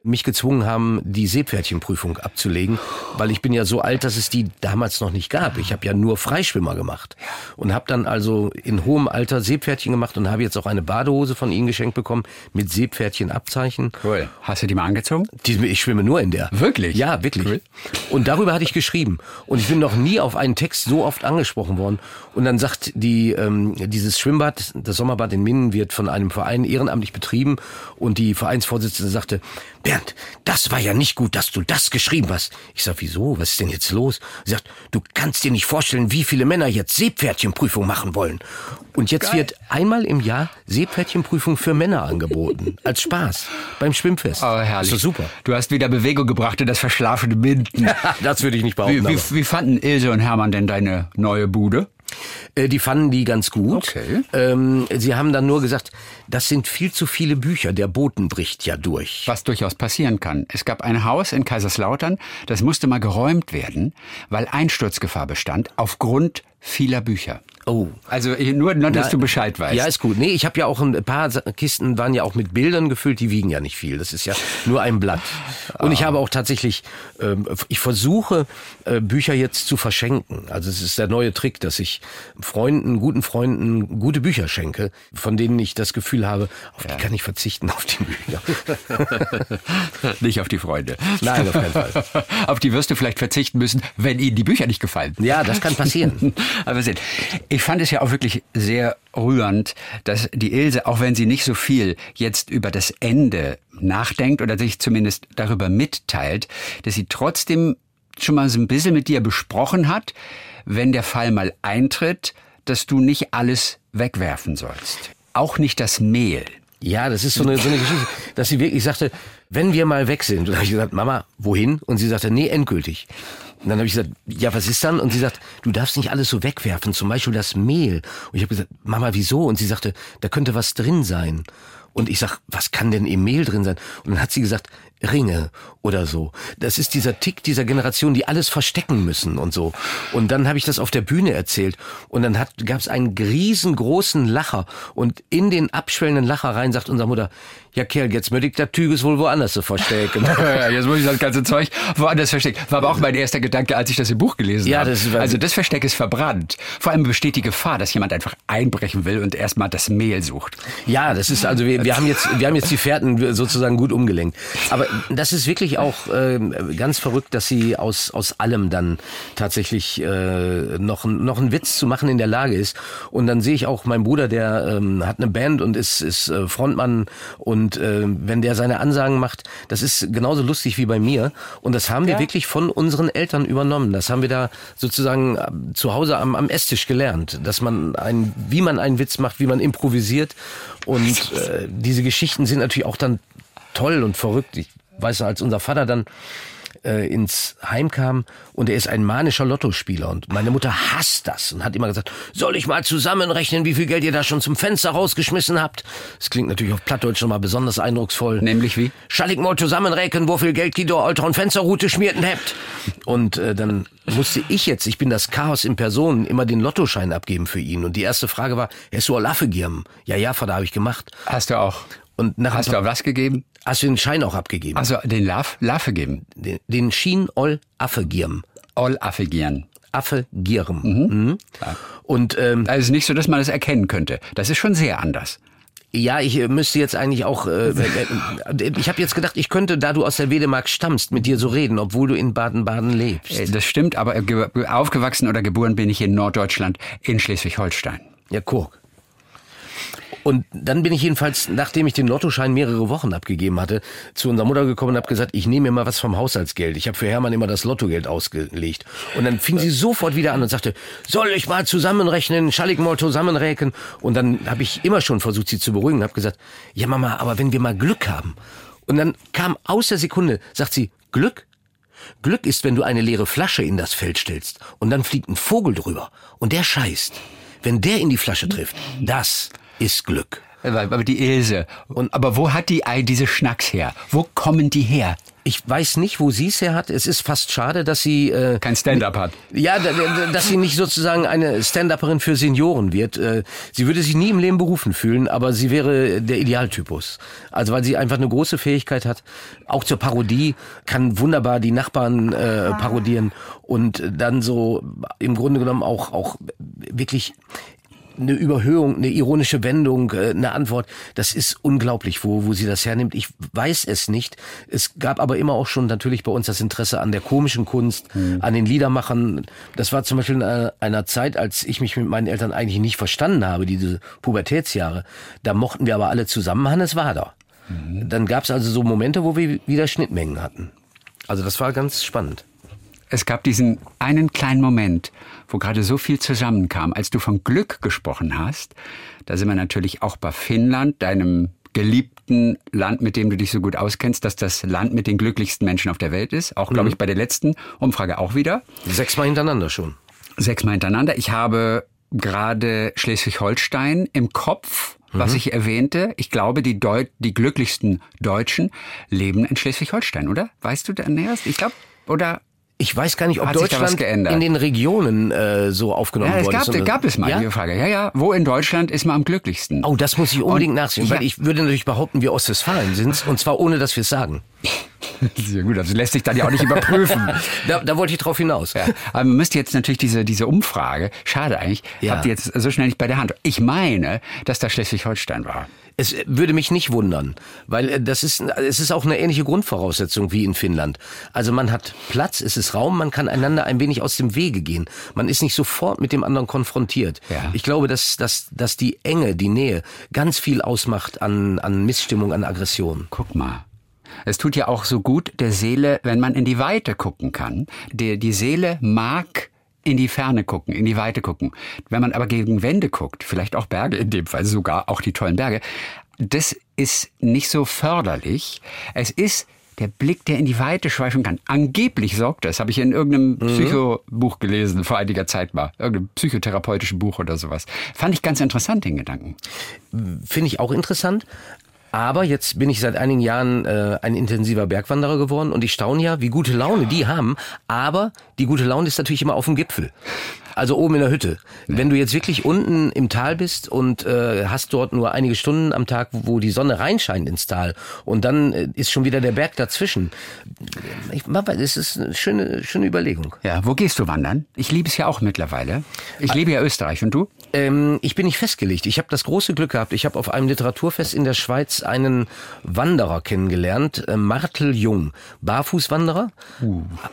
mich gezwungen haben, die Seepferdchenprüfung abzulegen, weil ich bin ja so alt, dass es die damals noch nicht gab. Ich habe ja nur Freischwimmer gemacht und habe dann also in hohem Alter Seepferdchen gemacht und habe jetzt auch eine Badehose von Ihnen geschenkt bekommen mit Seepferdchenabzeichen. Cool. Hast du die mal angezogen? Die, ich schwimme nur in der. Wirklich? Ja, wirklich. Cool. Und darüber hatte ich geschrieben. Und ich bin noch nie auf einen Text so oft angesprochen worden. Und dann sagt die, ähm, dieses Schwimmbad, das Sommerbad in Minden wird von einem Verein ehrenamtlich betrieben. Und die Vereinsvorsitzende sagte, Bernd, das war ja nicht gut, dass du das geschrieben hast. Ich sag, wieso? Was ist denn jetzt los? Sie sagt, du kannst dir nicht vorstellen, wie viele Männer jetzt Seepferdchenprüfung machen wollen. Und jetzt wird einmal im Jahr Seepferdchenprüfung für Männer angeboten. Als Spaß. Beim Schwimmfest. Oh, herrlich. Ist super. Du hast wieder Bewegung gebracht in das verschlafene Minden. das würde ich nicht behaupten. Wie, wie, wie fanden Ilse und Hermann denn deine neue Bude? Äh, Die fanden die ganz gut. Okay. Ähm, sie haben dann nur gesagt, das sind viel zu viele Bücher. Der Boden bricht ja durch. Was durchaus passieren kann. Es gab ein Haus in Kaiserslautern, das musste mal geräumt werden, weil Einsturzgefahr bestand aufgrund vieler Bücher. Oh. Also nur, nur dass Na, du Bescheid weißt. Ja, ist gut. Nee, ich habe ja auch ein paar Kisten waren ja auch mit Bildern gefüllt, die wiegen ja nicht viel. Das ist ja nur ein Blatt. Und ich habe auch tatsächlich, ähm, ich versuche äh, Bücher jetzt zu verschenken. Also es ist der neue Trick, dass ich Freunden, guten Freunden gute Bücher schenke, von denen ich das Gefühl habe, auf die kann ich verzichten, auf die Bücher. Nicht auf die Freunde. Nein, auf keinen Fall. auf die wirst du vielleicht verzichten müssen, wenn ihnen die Bücher nicht gefallen. Ja, das kann passieren. Aber sehen, ich fand es ja auch wirklich sehr rührend, dass die Ilse, auch wenn sie nicht so viel jetzt über das Ende nachdenkt oder sich zumindest darüber mitteilt, dass sie trotzdem schon mal so ein bisschen mit dir besprochen hat, wenn der Fall mal eintritt, dass du nicht alles wegwerfen sollst. Auch nicht das Mehl. Ja, das ist so eine, so eine Geschichte, dass sie wirklich sagte, wenn wir mal weg sind, und habe ich gesagt, Mama, wohin? Und sie sagte, nee, endgültig. Und dann habe ich gesagt, ja, was ist dann? Und sie sagt, du darfst nicht alles so wegwerfen, zum Beispiel das Mehl. Und ich habe gesagt, Mama, wieso? Und sie sagte, da könnte was drin sein. Und ich sag, was kann denn im Mehl drin sein? Und dann hat sie gesagt, Ringe oder so. Das ist dieser Tick dieser Generation, die alles verstecken müssen und so. Und dann habe ich das auf der Bühne erzählt und dann gab es einen riesengroßen Lacher und in den abschwellenden Lacher rein sagt unsere Mutter, ja Kerl, jetzt möchte ich das Tüges wohl woanders so verstecken. Jetzt muss ich das ganze Zeug woanders verstecken. War aber auch mein erster Gedanke, als ich das im Buch gelesen Ja, habe. das also das Versteck ist verbrannt. Vor allem besteht die Gefahr, dass jemand einfach einbrechen will und erstmal das Mehl sucht. Ja, das ist also wir, wir haben jetzt wir haben jetzt die Fährten sozusagen gut umgelenkt. Aber das ist wirklich auch ähm, ganz verrückt, dass sie aus aus allem dann tatsächlich äh, noch noch einen Witz zu machen in der Lage ist. Und dann sehe ich auch meinen Bruder, der ähm, hat eine Band und ist ist äh, Frontmann und äh, wenn der seine Ansagen macht, das ist genauso lustig wie bei mir. Und das haben wir wirklich von unseren Eltern übernommen. Das haben wir da sozusagen äh, zu Hause am, am Esstisch gelernt, dass man ein, wie man einen Witz macht, wie man improvisiert. Und äh, diese Geschichten sind natürlich auch dann toll und verrückt. Ich weiß noch, als unser Vater dann äh, ins Heim kam und er ist ein manischer Lottospieler und meine Mutter hasst das und hat immer gesagt, soll ich mal zusammenrechnen, wie viel Geld ihr da schon zum Fenster rausgeschmissen habt? Das klingt natürlich auf Plattdeutsch schon mal besonders eindrucksvoll. Nämlich wie? Schall ich mal zusammenrechnen, wo viel Geld die da und Fensterroute schmierten habt. Und äh, dann musste ich jetzt, ich bin das Chaos in Person, immer den Lottoschein abgeben für ihn. Und die erste Frage war, hast du Laffe geben? Ja, ja, Vater, habe ich gemacht. Hast du auch. Und nach Hast du auch was gegeben? Hast du den Schein auch abgegeben? Also den Laf, Laffe geben. Den, den Schien Oll Affe Gierm. All affigieren. Affe Gierm. Mhm. Und ähm, Also es ist nicht so, dass man das erkennen könnte. Das ist schon sehr anders. ja, ich äh, müsste jetzt eigentlich auch. Äh, äh, ich habe jetzt gedacht, ich könnte, da du aus der Wedemark stammst, mit dir so reden, obwohl du in Baden-Baden lebst. Äh, Das stimmt, aber ge- aufgewachsen oder geboren bin ich in Norddeutschland, in Schleswig-Holstein. Ja, Kurk. Und dann bin ich jedenfalls, nachdem ich den Lottoschein mehrere Wochen abgegeben hatte, zu unserer Mutter gekommen und habe gesagt, ich nehme mir mal was vom Haushaltsgeld. Ich habe für Hermann immer das Lottogeld ausgelegt. Und dann fing sie sofort wieder an und sagte, soll ich mal zusammenrechnen, schall ich mal zusammenrechnen? Und dann habe ich immer schon versucht, sie zu beruhigen und habe gesagt, ja Mama, aber wenn wir mal Glück haben. Und dann kam aus der Sekunde, sagt sie, Glück? Glück ist, wenn du eine leere Flasche in das Feld stellst und dann fliegt ein Vogel drüber und der scheißt. Wenn der in die Flasche trifft, das ist Glück. Aber die Ilse. Und, aber wo hat die all diese Schnacks her? Wo kommen die her? Ich weiß nicht, wo sie es her hat. Es ist fast schade, dass sie äh, Kein Stand-up hat. ja, da- da- dass sie nicht sozusagen eine Stand-Upperin für Senioren wird. Äh, Sie würde sich nie im Leben berufen fühlen, aber sie wäre der Idealtypus. Also weil sie einfach eine große Fähigkeit hat, auch zur Parodie, kann wunderbar die Nachbarn äh, parodieren und dann so im Grunde genommen auch auch wirklich eine Überhöhung, eine ironische Wendung, äh, eine Antwort. Das ist unglaublich, wo, wo sie das hernimmt. Ich weiß es nicht. Es gab aber immer auch schon natürlich bei uns das Interesse an der komischen Kunst, an den Liedermachern. Das war zum Beispiel in einer, Zeit, als ich mich mit meinen Eltern eigentlich nicht verstanden habe, diese Pubertätsjahre. Da mochten wir aber alle zusammen Hannes Wader. Dann gab es also so Momente, wo wir wieder Schnittmengen hatten. Also das war ganz spannend. Es gab diesen einen kleinen Moment, wo gerade so viel zusammenkam. Als du von Glück gesprochen hast, da sind wir natürlich auch bei Finnland, deinem geliebten Land, mit dem du dich so gut auskennst, dass das Land mit den glücklichsten Menschen auf der Welt ist. Auch, glaube ich, bei der letzten Umfrage auch wieder. Sechsmal hintereinander schon. Sechsmal hintereinander. Ich habe gerade Schleswig-Holstein im Kopf, was ich erwähnte. Ich glaube, die, Deu die glücklichsten Deutschen leben in Schleswig-Holstein, oder? Weißt du da näherst? Ich glaube, oder? Ich weiß gar nicht, ob Hat Deutschland in den Regionen äh, so aufgenommen Ja, es worden gab, ist. und- gab es mal ja? die Frage. Ja, ja. Wo in Deutschland ist man am glücklichsten? Oh, das muss ich unbedingt Und- nachsehen, weil ja. ich würde natürlich behaupten, wir Ostwestfalen sind's und zwar ohne, dass wir es sagen. Sehr gut, das lässt sich dann ja auch nicht überprüfen. Da, da wollte ich drauf hinaus. Ja, aber man müsste jetzt natürlich diese, diese Umfrage, schade eigentlich, Ja. habt ihr jetzt so schnell nicht bei der Hand. Ich meine, dass da Schleswig-Holstein war. Es würde mich nicht wundern, weil äh, das ist, es ist auch eine ähnliche Grundvoraussetzung wie in Finnland. Also man hat Platz, es ist Raum, man kann einander ein wenig aus dem Wege gehen. Man ist nicht sofort mit dem anderen konfrontiert. Ja. Ich glaube, dass, dass, dass die Enge, die Nähe ganz viel ausmacht an, an Missstimmung, an Aggression. Guck mal. Es tut ja auch so gut der Seele, wenn man in die Weite gucken kann. Die, die Seele mag in die Ferne gucken, in die Weite gucken. Wenn man aber gegen Wände guckt, vielleicht auch Berge in dem Fall, sogar auch die tollen Berge, das ist nicht so förderlich. Es ist der Blick, der in die Weite schweifen kann. Angeblich sorgt das, habe ich in irgendeinem Psychobuch gelesen, vor einiger Zeit mal. Irgendeinem psychotherapeutischen Buch oder sowas. Fand ich ganz interessant, den Gedanken. Finde ich auch interessant. Aber jetzt bin ich seit einigen Jahren äh, ein intensiver Bergwanderer geworden und ich staune ja, wie gute Laune die haben. Aber die gute Laune ist natürlich immer auf dem Gipfel. Also oben in der Hütte. Wenn du jetzt wirklich unten im Tal bist und äh, hast dort nur einige Stunden am Tag, wo die Sonne reinscheint ins Tal und dann äh, ist schon wieder der Berg dazwischen. Ich, das ist eine schöne, schöne Überlegung. Ja, wo gehst du wandern? Ich liebe es ja auch mittlerweile. Ich liebe ja Österreich. Und du? Ähm, ich bin nicht festgelegt. Ich habe das große Glück gehabt. Ich habe auf einem Literaturfest in der Schweiz einen Wanderer kennengelernt, äh, Martel Jung, Barfußwanderer,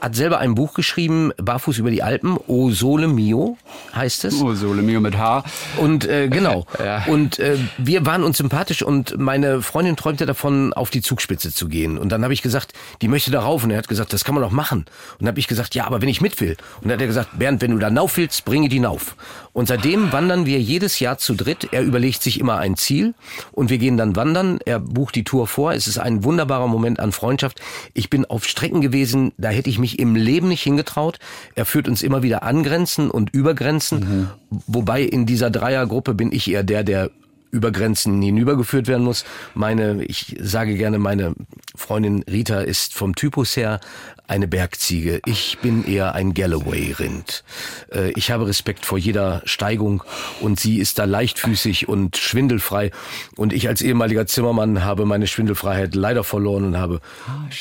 hat selber ein Buch geschrieben, Barfuß über die Alpen, O Sole Mio. Mio heißt es. Oh, Sole Mio mit H. Und äh, genau. Ja. Und äh, wir waren uns sympathisch und meine Freundin träumte davon, auf die Zugspitze zu gehen. Und dann habe ich gesagt, die möchte da rauf. Und er hat gesagt, das kann man doch machen. Und dann habe ich gesagt, ja, aber wenn ich mit will. Und dann hat er gesagt, Bernd, wenn du da nauf willst, bringe die nauf. Und seitdem wandern wir jedes Jahr zu dritt. Er überlegt sich immer ein Ziel und wir gehen dann wandern. Er bucht die Tour vor. Es ist ein wunderbarer Moment an Freundschaft. Ich bin auf Strecken gewesen, da hätte ich mich im Leben nicht hingetraut. Er führt uns immer wieder an Grenzen und über Grenzen. Wobei in dieser Dreiergruppe bin ich eher der, der über Grenzen hinübergeführt werden muss. Meine, ich sage gerne, meine Freundin Rita ist vom Typus her eine Bergziege. Ich bin eher ein Galloway-Rind. Äh, Ich habe Respekt vor jeder Steigung und sie ist da leichtfüßig und schwindelfrei. Und ich als ehemaliger Zimmermann habe meine Schwindelfreiheit leider verloren und habe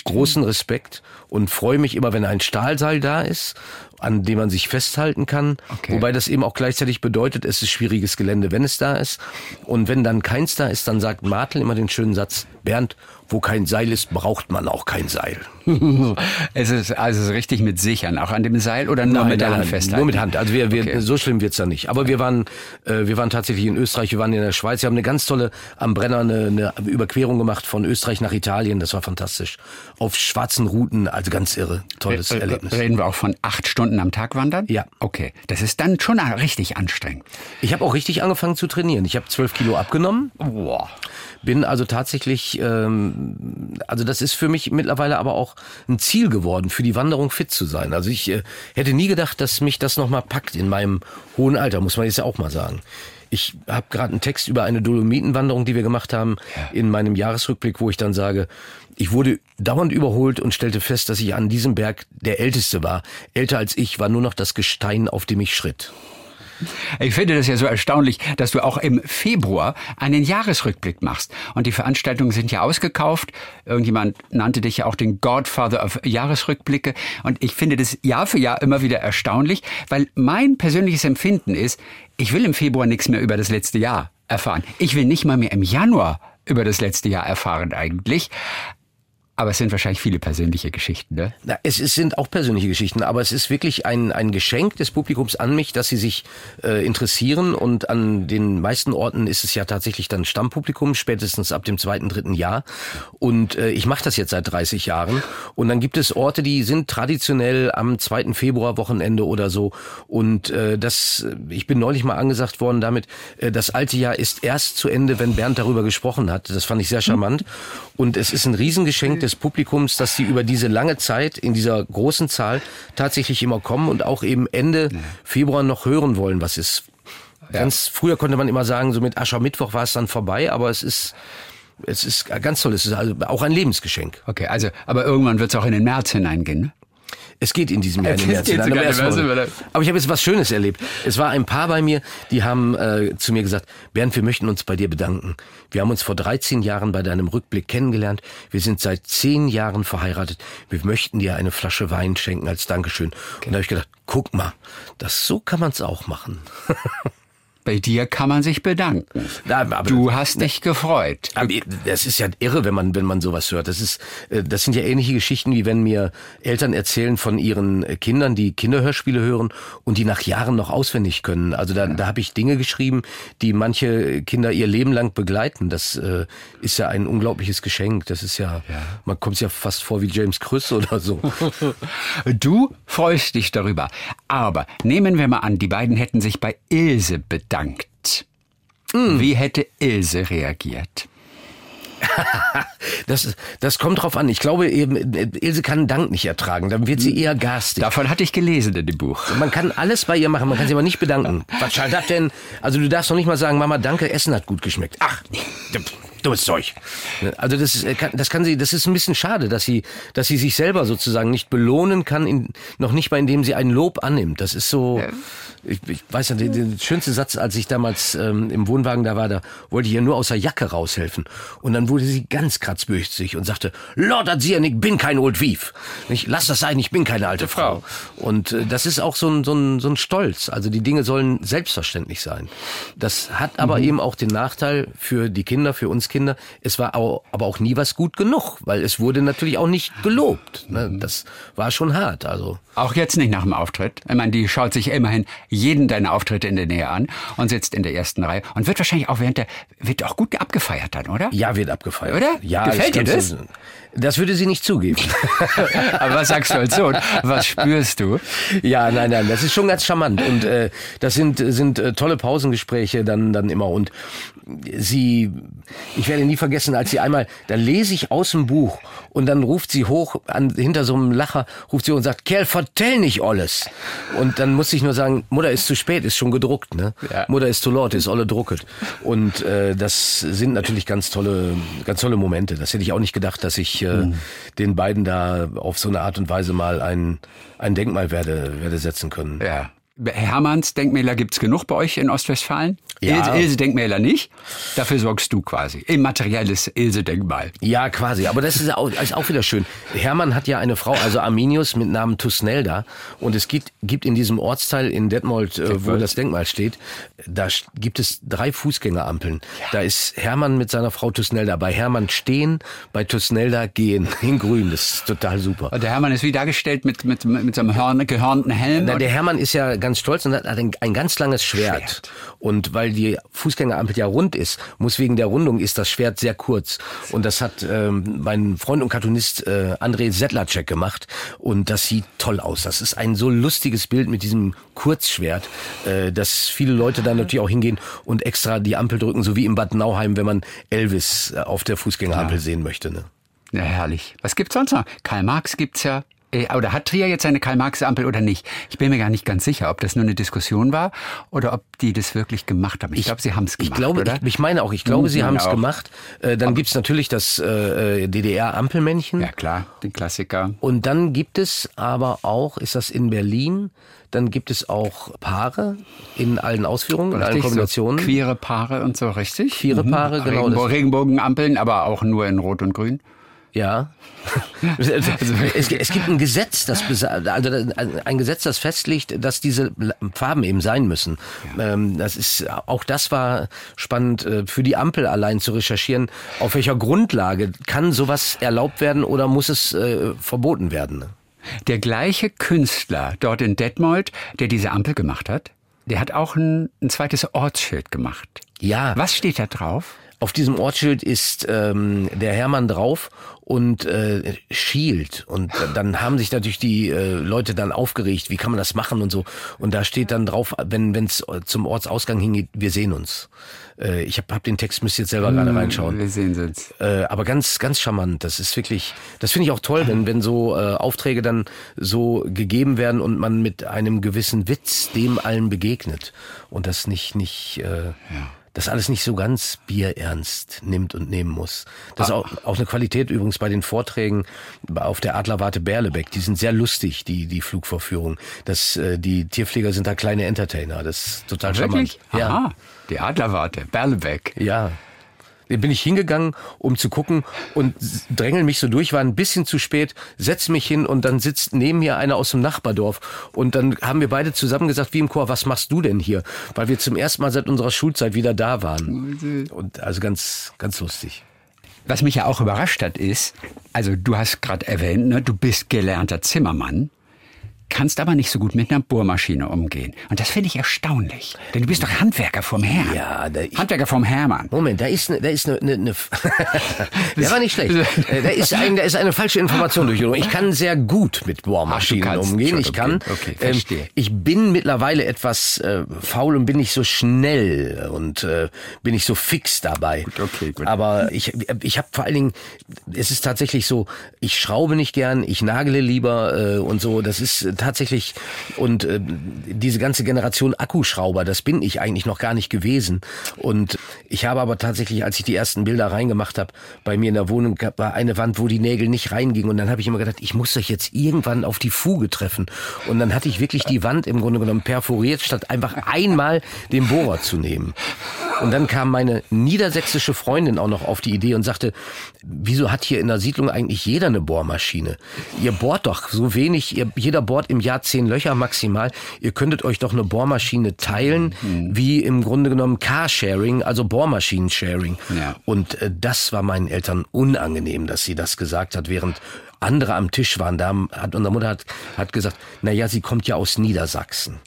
großen Respekt und freue mich immer, wenn ein Stahlseil da ist, an dem man sich festhalten kann. Okay. Wobei das eben auch gleichzeitig bedeutet, es ist schwieriges Gelände, wenn es da ist. Und wenn dann keins da ist, dann sagt Martel immer den schönen Satz, Bernd, wo kein Seil ist, braucht man auch kein Seil. Es ist also richtig mit Sichern, auch an dem Seil oder nur mit der Hand festhalten? Nur mit Hand. Also wir, wir Okay. so schlimm wird's da nicht. Aber wir waren, äh, wir waren tatsächlich in Österreich, wir waren in der Schweiz. Wir haben eine ganz tolle am Brenner eine, eine Überquerung gemacht von Österreich nach Italien. Das war fantastisch. Auf schwarzen Routen, also ganz irre, tolles Äh, äh, Erlebnis. Reden wir auch von acht Stunden am Tag wandern? Ja. Okay, das ist dann schon richtig anstrengend. Ich habe auch richtig angefangen zu trainieren. Ich habe zwölf Kilo abgenommen. Boah. Bin also tatsächlich, ähm, also das ist für mich mittlerweile aber auch ein Ziel geworden, für die Wanderung fit zu sein. Also ich äh, hätte nie gedacht, dass mich das nochmal packt in meinem hohen Alter, muss man jetzt ja auch mal sagen. Ich habe gerade einen Text über eine Dolomitenwanderung, die wir gemacht haben, in meinem Jahresrückblick, wo ich dann sage, ich wurde dauernd überholt und stellte fest, dass ich an diesem Berg der Älteste war. Älter als ich war nur noch das Gestein, auf dem ich schritt. Ich finde das ja so erstaunlich, dass du auch im Februar einen Jahresrückblick machst. Und die Veranstaltungen sind ja ausgekauft. Irgendjemand nannte dich ja auch den Godfather of Jahresrückblicke. Und ich finde das Jahr für Jahr immer wieder erstaunlich, weil mein persönliches Empfinden ist, ich will im Februar nichts mehr über das letzte Jahr erfahren. Ich will nicht mal mehr im Januar über das letzte Jahr erfahren eigentlich. Aber es sind wahrscheinlich viele persönliche Geschichten, ne? Na, es, es sind auch persönliche Geschichten, aber es ist wirklich ein, ein Geschenk des Publikums an mich, dass sie sich äh, interessieren und an den meisten Orten ist es ja tatsächlich dann Stammpublikum, spätestens ab dem zweiten, dritten Jahr. Und äh, ich mache das jetzt seit 30 Jahren und dann gibt es Orte, die sind traditionell am zweiten Februarwochenende oder so und äh, das, ich bin neulich mal angesagt worden damit, äh, das alte Jahr ist erst zu Ende, wenn Bernd darüber gesprochen hat. Das fand ich sehr charmant und es ist ein Riesengeschenk des Publikums, dass sie über diese lange Zeit in dieser großen Zahl tatsächlich immer kommen und auch eben Ende Februar noch hören wollen, was ist. Ganz früher konnte man immer sagen, so mit Aschermittwoch war es dann vorbei, aber es ist es ist ganz toll. Es ist also auch ein Lebensgeschenk. Okay, also, aber irgendwann wird es auch in den März hineingehen, ne? Es geht in diesem Jahr geht hinein, sogar aber mal. ich habe jetzt was Schönes erlebt. Es war ein Paar bei mir, die haben äh, zu mir gesagt, Bernd, wir möchten uns bei dir bedanken. Wir haben uns vor 13 Jahren bei deinem Rückblick kennengelernt. Wir sind seit 10 Jahren verheiratet. Wir möchten dir eine Flasche Wein schenken als Dankeschön. Und da habe ich gedacht, guck mal, das so kann man es auch machen. Bei dir kann man sich bedanken. Ja, aber- du hast dich gefreut. Aber das ist ja irre, wenn man, wenn man sowas hört. Das ist, äh, das sind ja ähnliche Geschichten, wie wenn mir Eltern erzählen von ihren äh, Kindern, die Kinderhörspiele hören und die nach Jahren noch auswendig können. Also da, da habe ich Dinge geschrieben, die manche Kinder ihr Leben lang begleiten. Das äh, ist ja ein unglaubliches Geschenk. Das ist ja, man kommt ja fast vor wie James Krüss oder so. Du freust dich darüber. Aber nehmen wir mal an, die beiden hätten sich bei Ilse bedankt. Wie hätte Ilse reagiert? Das, das kommt drauf an. Ich glaube eben, Ilse kann Dank nicht ertragen. Dann wird sie eher garstig. Davon hatte ich gelesen in dem Buch. Man kann alles bei ihr machen, man kann sie aber nicht bedanken. Was soll das denn? Also du darfst doch nicht mal sagen, Mama, danke, Essen hat gut geschmeckt. Ach, dummes Zeug. Also das ist, äh, das kann sie, das ist ein bisschen schade, dass sie, dass sie sich selber sozusagen nicht belohnen kann, in, noch nicht mal indem sie ein Lob annimmt. Das ist so, ich, ich weiß ja, der, der schönste Satz, als ich damals ähm, im Wohnwagen da war, da wollte ich ihr nur aus der Jacke raushelfen. Und dann wurde sie ganz kratzbüchsig und sagte, Lord Sie, ich bin kein Old Wief. Ich lass das sein, ich bin keine alte Frau. Und äh, das ist auch so ein, so, ein, so ein Stolz. Also die Dinge sollen selbstverständlich sein. Das hat aber eben auch den Nachteil für die Kinder, für uns Kinder. Es war aber auch nie was gut genug, weil es wurde natürlich auch nicht gelobt. Ne? Das war schon hart. Also auch jetzt nicht nach dem Auftritt. Ich meine, die schaut sich immerhin jeden deiner Auftritte in der Nähe an und sitzt in der ersten Reihe und wird wahrscheinlich auch während der wird auch gut abgefeiert dann, oder? Ja, wird abgefeiert. Oder? Ja, Gefällt dir das? Das würde sie nicht zugeben. Aber was sagst du als Sohn? Was spürst du? Ja, nein, nein, das ist schon ganz charmant und äh, das sind sind äh, tolle Pausengespräche dann dann immer und sie, ich werde nie vergessen, als sie einmal, da lese ich aus dem Buch und dann ruft sie hoch an, hinter so einem Lacher, ruft sie hoch und sagt, Kerl, vertell nicht alles. Und dann muss ich nur sagen, Mutter ist zu spät, ist schon gedruckt, ne? Ja. Mutter ist zu laut, ist alle drucket. Und äh, das sind natürlich ganz tolle, ganz tolle Momente. Das hätte ich auch nicht gedacht, dass ich äh, mhm. den beiden da auf so eine Art und Weise mal ein, ein Denkmal werde, werde setzen können. Ja. Hermanns Denkmäler gibt's genug bei euch in Ostwestfalen? Ja. Ilse-Denkmäler nicht? Dafür sorgst du quasi. Immaterielles Ilse-Denkmal. Ja, quasi. Aber das ist auch, ist auch wieder schön. Hermann hat ja eine Frau, also Arminius mit Namen Tusnelda. Und es gibt, gibt in diesem Ortsteil in Detmold, äh, wo das Denkmal steht, da gibt es drei Fußgängerampeln. Ja. Da ist Hermann mit seiner Frau Tusnelda. Bei Hermann stehen, bei Tusnelda gehen. In grün. Das ist total super. Und der Hermann ist wie dargestellt mit, mit, mit so einem Hörn, gehörnten Helm? Na, der Hermann ist ja ganz stolz und hat ein, ein ganz langes Schwert. Schwert. Und weil die Fußgängerampel ja rund ist, muss wegen der Rundung ist das Schwert sehr kurz. Und das hat ähm, mein Freund und Cartoonist äh, André Sedlacek gemacht. Und das sieht toll aus. Das ist ein so lustiges Bild mit diesem Kurzschwert, äh, dass viele Leute da natürlich auch hingehen und extra die Ampel drücken, so wie im Bad Nauheim, wenn man Elvis äh, auf der Fußgängerampel ja. sehen möchte. Ne? Ja, herrlich. Was gibt's sonst noch? Karl Marx gibt's ja. Äh, oder hat Trier jetzt eine Karl-Marx-Ampel oder nicht? Ich bin mir gar nicht ganz sicher, ob das nur eine Diskussion war oder ob die das wirklich gemacht haben. Ich, ich glaube, sie haben es gemacht. Ich glaube, oder? Ich, ich meine auch, ich glaube, sie haben es gemacht. Äh, dann gibt es natürlich das äh, äh DDR-Ampelmännchen. Ja klar, den Klassiker. Und dann gibt es aber auch, ist das in Berlin, dann gibt es auch Paare in allen Ausführungen, richtig, in allen Kombinationen. So queere Paare und so, richtig? Queere mhm. Paare, mhm. genau. Regenbo Regenbogenampeln, aber auch nur in Rot und Grün. Ja. Es, es, gibt ein Gesetz, das also ein Gesetz, das festlegt, dass diese Farben eben sein müssen. Ja. Ähm, das ist auch das war spannend äh, für die Ampel allein zu recherchieren. Auf welcher Grundlage kann sowas erlaubt werden oder muss es äh, verboten werden? Der gleiche Künstler dort in Detmold, der diese Ampel gemacht hat, der hat auch ein, ein zweites Ortsschild gemacht. Ja. Was steht da drauf? Auf diesem Ortsschild ist ähm, der Hermann drauf und äh, schielt. Und dann haben sich natürlich die äh, Leute dann aufgeregt, wie kann man das machen und so. Und da steht dann drauf, wenn es zum Ortsausgang hingeht, wir sehen uns. Äh, ich habe hab den Text, müsst ihr jetzt selber gerade hm, reinschauen. Wir sehen uns. Äh, aber ganz, ganz charmant. Das ist wirklich, das finde ich auch toll, wenn, wenn so äh, Aufträge dann so gegeben werden und man mit einem gewissen Witz dem allen begegnet. Und das nicht, nicht äh, ja das alles nicht so ganz bierernst nimmt und nehmen muss. Das ist ah. auch, auch eine Qualität übrigens bei den Vorträgen auf der Adlerwarte Berlebeck. Die sind sehr lustig, die, die Flugvorführung. Das, äh, die Tierpfleger sind da kleine Entertainer. Das ist total Wirklich? charmant. Ja. Aha, die Adlerwarte, Berlebeck. Ja bin ich hingegangen, um zu gucken und drängel mich so durch, war ein bisschen zu spät, setz mich hin und dann sitzt neben mir einer aus dem Nachbardorf und dann haben wir beide zusammen gesagt, wie im Chor, was machst du denn hier? Weil wir zum ersten Mal seit unserer Schulzeit wieder da waren. Und also ganz, ganz lustig. Was mich ja auch überrascht hat, ist, also du hast gerade erwähnt, ne, du bist gelernter Zimmermann kannst aber nicht so gut mit einer Bohrmaschine umgehen. Und das finde ich erstaunlich. Denn du bist doch Handwerker vom Herrn. Ja, da ich, Handwerker vom Hermann. Moment, da ist, ne, da ist eine, eine, eine der war nicht schlecht. Äh, da ist, ein, da ist eine falsche Information durchgekommen. Ich kann sehr gut mit Bohrmaschinen Ach, umgehen. Ich kann, okay, okay, verstehe. Ähm, ich bin mittlerweile etwas äh, faul und bin nicht so schnell und äh, bin nicht so fix dabei. Gut, okay, gut. Aber ich, ich habe vor allen Dingen, es ist tatsächlich so, ich schraube nicht gern, ich nagele lieber äh, und so. Das ist tatsächlich, und äh, diese ganze Generation Akkuschrauber, das bin ich eigentlich noch gar nicht gewesen. Und ich habe aber tatsächlich, als ich die ersten Bilder reingemacht habe, bei mir in der Wohnung war eine Wand, wo die Nägel nicht reingingen. Und dann habe ich immer gedacht, ich muss euch jetzt irgendwann auf die Fuge treffen. Und dann hatte ich wirklich die Wand im Grunde genommen perforiert, statt einfach einmal den Bohrer zu nehmen. Und dann kam meine niedersächsische Freundin auch noch auf die Idee und sagte, wieso hat hier in der Siedlung eigentlich jeder eine Bohrmaschine? Ihr bohrt doch so wenig, ihr, jeder bohrt im Jahr zehn Löcher maximal. Ihr könntet euch doch eine Bohrmaschine teilen, mhm. wie im Grunde genommen Carsharing, also Bohrmaschinen-Sharing. Ja. Und äh, das war meinen Eltern unangenehm, dass sie das gesagt hat, während andere am Tisch waren. Da hat unsere Mutter hat, hat gesagt, na ja, sie kommt ja aus Niedersachsen.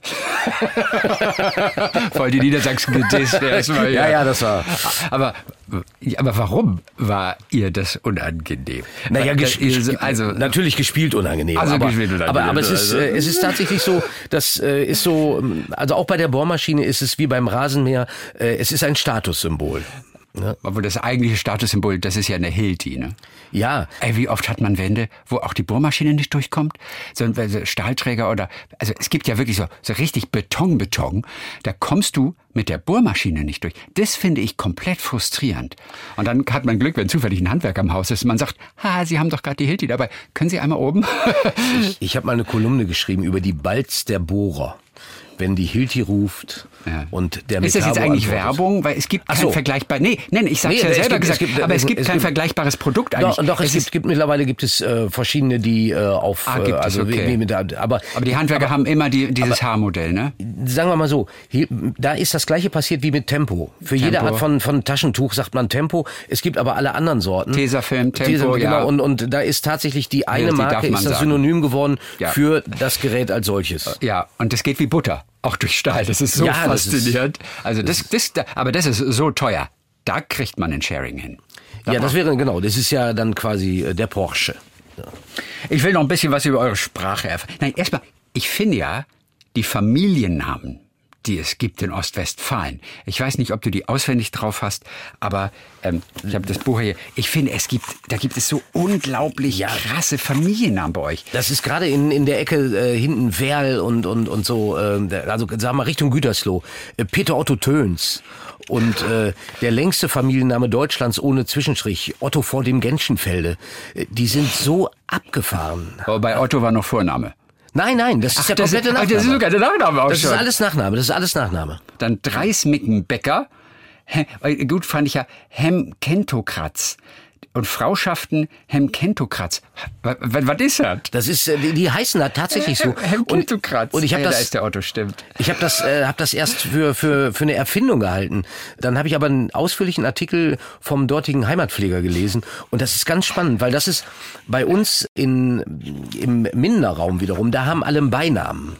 Voll die Niedersachsen gedisst erstmal. Ja. ja, ja, das war. Aber, aber warum war ihr das unangenehm? Naja, ges also natürlich gespielt unangenehm. Also aber, gespielt unangenehm. Aber, aber es ist, also. äh, es ist tatsächlich so, das äh, ist so, also auch bei der Bohrmaschine ist es wie beim Rasenmäher, äh, es ist ein Statussymbol. Ne? Aber das eigentliche Statussymbol, das ist ja eine Hilti, ne? Ja. Ey, wie oft hat man Wände, wo auch die Bohrmaschine nicht durchkommt? So ein Stahlträger oder, also es gibt ja wirklich so, so richtig Beton-Beton. Da kommst du mit der Bohrmaschine nicht durch. Das finde ich komplett frustrierend. Und dann hat man Glück, wenn zufällig ein Handwerk am Haus ist. Man sagt, ha, Sie haben doch gerade die Hilti dabei. Können Sie einmal oben? ich ich habe mal eine Kolumne geschrieben über die Balz der Bohrer wenn die Hilti ruft ja. und der Ist das jetzt eigentlich. Werbung? Weil es gibt kein so. vergleichbar. Nee, nee, ich sag's nee, ja selber gibt, gesagt, es gibt, aber es gibt es kein gibt, vergleichbares Produkt eigentlich. Doch, doch es, es gibt, gibt, mittlerweile gibt es äh, verschiedene, die äh, auf ah, gibt also es, okay. mit, aber aber die Handwerker aber, haben immer die, dieses Haarmodell, ne? Sagen wir mal so, hier, da ist das gleiche passiert wie mit Tempo. Für Tempo. jede Art von von Taschentuch sagt man Tempo. Es gibt aber alle anderen Sorten. Tesafilm, Tempo, Tesafilm, genau, ja. und und da ist tatsächlich die eine ja, die Marke ist das Synonym geworden ja. für das Gerät als solches. Ja, und das geht wie Butter auch durch Stahl. Das ist so ja, faszinierend. Das ist, also das, das, aber das ist so teuer. Da kriegt man ein Sharing hin. Da ja, das wäre genau. Das ist ja dann quasi äh, der Porsche. Ich will noch ein bisschen was über eure Sprache erfahren. Nein, erstmal, ich finde ja, die Familiennamen die es gibt in Ostwestfalen. Ich weiß nicht, ob du die auswendig drauf hast, aber ähm, ich habe das Buch hier. Ich finde, es gibt, da gibt es so unglaublich ja. krasse Familiennamen bei euch. Das ist gerade in, in der Ecke äh, hinten Werl und, und, und so, äh, also sagen wir Richtung Gütersloh. Äh, Peter Otto Töns. Und äh, der längste Familienname Deutschlands ohne Zwischenstrich, Otto vor dem Genschenfelde. Äh, die sind so abgefahren. Aber bei Otto war noch Vorname. Nein, nein, das ist Ach, der komplette Nachname. Das ist sogar der Nachname auch Das schon. ist alles Nachname, das ist alles Nachname. Dann Dreismickenbecker. Gut fand ich ja Hemkentokratz und Frauschaften Hemkentokratz. Was, was ist das? Das ist, äh, die, die heißen da tatsächlich so. Hemkentokratz. Und, und ich habe ja, das, da ist der Otto, stimmt. Ich habe das, äh, hab das erst für, für, für eine Erfindung gehalten. Dann habe ich aber einen ausführlichen Artikel vom dortigen Heimatpfleger gelesen. Und das ist ganz spannend, weil das ist bei uns in, im Mindener Raum wiederum, da haben alle einen Beinamen.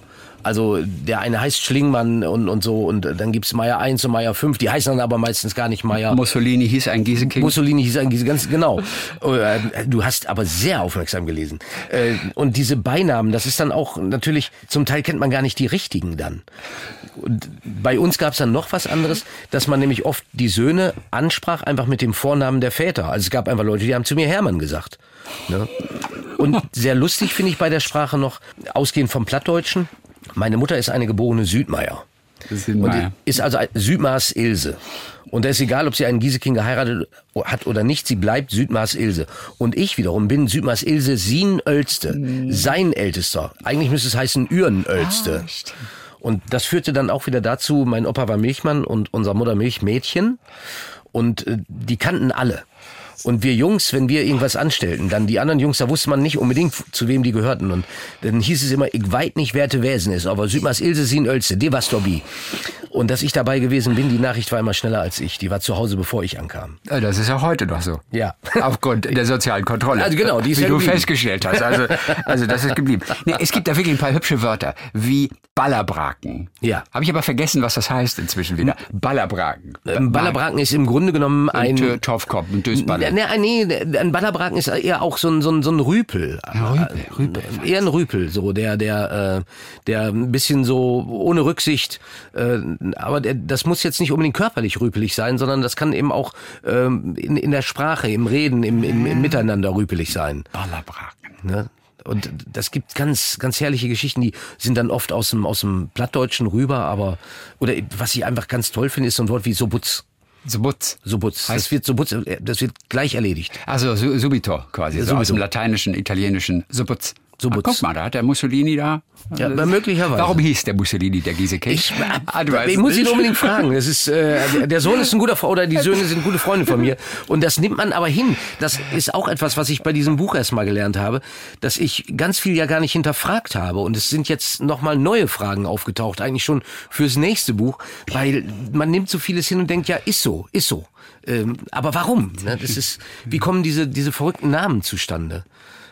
Also der eine heißt Schlingmann und, und so und dann gibt's Meier 1 und Meier 5, die heißen dann aber meistens gar nicht Meier. Mussolini hieß ein Gieseking. Mussolini hieß ein Gieseking, ganz genau. Äh, du hast aber sehr aufmerksam gelesen. Äh, und diese Beinamen, das ist dann auch natürlich, zum Teil kennt man gar nicht die richtigen dann. Und bei uns gab's dann noch was anderes, dass man nämlich oft die Söhne ansprach, einfach mit dem Vornamen der Väter. Also es gab einfach Leute, die haben zu mir Hermann gesagt. Ne? Und sehr lustig finde ich bei der Sprache noch, ausgehend vom Plattdeutschen, meine Mutter ist eine geborene Südmeier. Südmeier. Und ist also Südmaß Ilse. Und da ist egal, ob sie einen Gieseking geheiratet hat oder nicht, sie bleibt Südmaß Ilse. Und ich wiederum bin Südmaß Ilse Sin Ölste, mhm. sein Ältester. Eigentlich müsste es heißen Üren Ölste. Ah, und das führte dann auch wieder dazu, mein Opa war Milchmann und unser Mutter Milchmädchen. Und äh, die kannten alle. Und wir Jungs, wenn wir irgendwas anstellten, dann die anderen Jungs, da wusste man nicht unbedingt, zu wem die gehörten. Und dann hieß es immer, ich weit nicht werte Wesen ist, aber Südmas Ilse sin Ölze, de was dobi. Und dass ich dabei gewesen bin, die Nachricht war immer schneller als ich. Die war zu Hause, bevor ich ankam. Das ist ja heute noch so. Ja. Aufgrund der sozialen Kontrolle. Also genau, die ist Wie ja du festgestellt hast. Also, also das ist geblieben. Nee, es gibt da wirklich ein paar hübsche Wörter, wie Ballerbraken. Ja. Habe ich aber vergessen, was das heißt inzwischen wieder. Ballerbraken. Ähm, Ballerbraken ist im Grunde genommen ein... ein Torfkopf, ein Dösballer. Nee, nee, ein Ballerbraken ist eher auch so ein, so ein, so ein Rüpel. Ein Rüpel, Rüpel. Eher ein Rüpel, so der, der, äh, der ein bisschen so ohne Rücksicht, äh, aber der, das muss jetzt nicht unbedingt körperlich rüpelig sein, sondern das kann eben auch ähm, in, in der Sprache, im Reden, im, im, im Miteinander rüpelig sein. Ballerbraken. Ne? Und das gibt ganz, ganz herrliche Geschichten, die sind dann oft aus dem, aus dem Plattdeutschen rüber, aber, oder was ich einfach ganz toll finde, ist so ein Wort wie Sobutz. Subutz. Subutz. Das wird Subutz, das wird gleich erledigt. Also subito quasi, so aus dem lateinischen, italienischen Subutz. So Ach, guck mal, da hat der Mussolini da. Ja, möglicherweise. Warum hieß der Mussolini der Gieseking? Ich, ah, ich muss ihn unbedingt fragen. Es ist, äh, der Sohn ist ein guter Freund oder die Söhne sind gute Freunde von mir. Und das nimmt man aber hin. Das ist auch etwas, was ich bei diesem Buch erstmal gelernt habe, dass ich ganz viel ja gar nicht hinterfragt habe. Und es sind jetzt nochmal neue Fragen aufgetaucht, eigentlich schon fürs nächste Buch, weil man nimmt so vieles hin und denkt, ja, ist so, ist so. Ähm, aber warum? Ne? Das ist, wie kommen diese, diese verrückten Namen zustande?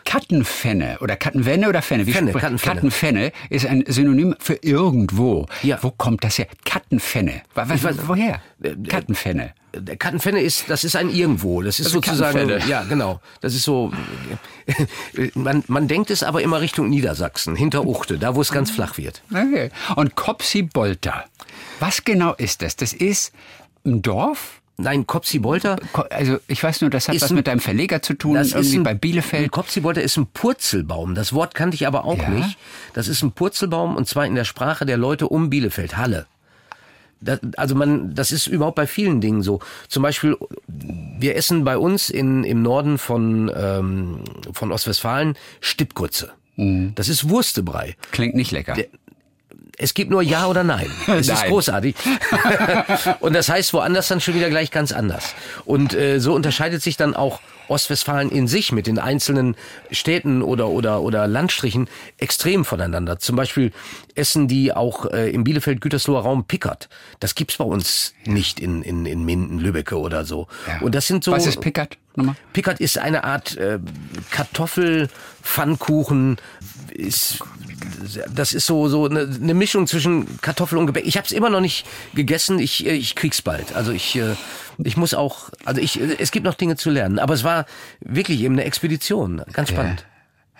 Kattenfenne oder Kattenwenne oder Fenne? Wie Fenne, Kattenfenne. Kattenfenne ist ein Synonym für irgendwo. Ja. Wo kommt das her? Kattenfenne. Wa- wa- Ich weiß- woher? Äh, äh, Kattenfenne. Der Kattenfenne ist, das ist ein Irgendwo. Das ist Also sozusagen, ja, genau. Das ist so, man, man denkt es aber immer Richtung Niedersachsen, hinter Uchte, da wo es ganz flach wird. Okay. Und Kopsi-Bolter. Was genau ist das? Das ist ein Dorf? Nein, Kopsi-Bolter, Ko- Also ich weiß nur, das hat Ist was ein- mit deinem Verleger zu tun, das ist irgendwie ein, bei Bielefeld. Kopsi-Bolter ist ein Purzelbaum. Das Wort kannte ich aber auch Ja? nicht. Das ist ein Purzelbaum und zwar in der Sprache der Leute um Bielefeld, Halle. Das, also man, das ist überhaupt bei vielen Dingen so. Zum Beispiel, wir essen bei uns in, im Norden von, ähm, von Ostwestfalen Stippkurze. Mhm. Das ist Wurstebrei. Klingt nicht lecker. Es gibt nur Ja oder Nein. Es ist Nein. großartig. und das heißt woanders dann schon wieder gleich ganz anders. Und äh, so unterscheidet sich dann auch Ostwestfalen in sich mit den einzelnen Städten oder, oder, oder Landstrichen extrem voneinander. Zum Beispiel essen die auch äh, im Bielefeld-Gütersloher Raum Pickert. Das gibt's bei uns nicht in, in, in Minden, Lübbecke oder so. Ja. Und das sind so... Was ist Pickert? Nochmal? Pickert ist eine Art äh, Kartoffelpfannkuchen. Ist, das ist so so eine, eine Mischung zwischen Kartoffel und Gebäck. Ich habe es immer noch nicht gegessen. Ich äh, ich krieg's bald. Also ich äh, ich muss auch. Also ich es gibt noch Dinge zu lernen. Aber es war wirklich eben eine Expedition. Ganz spannend.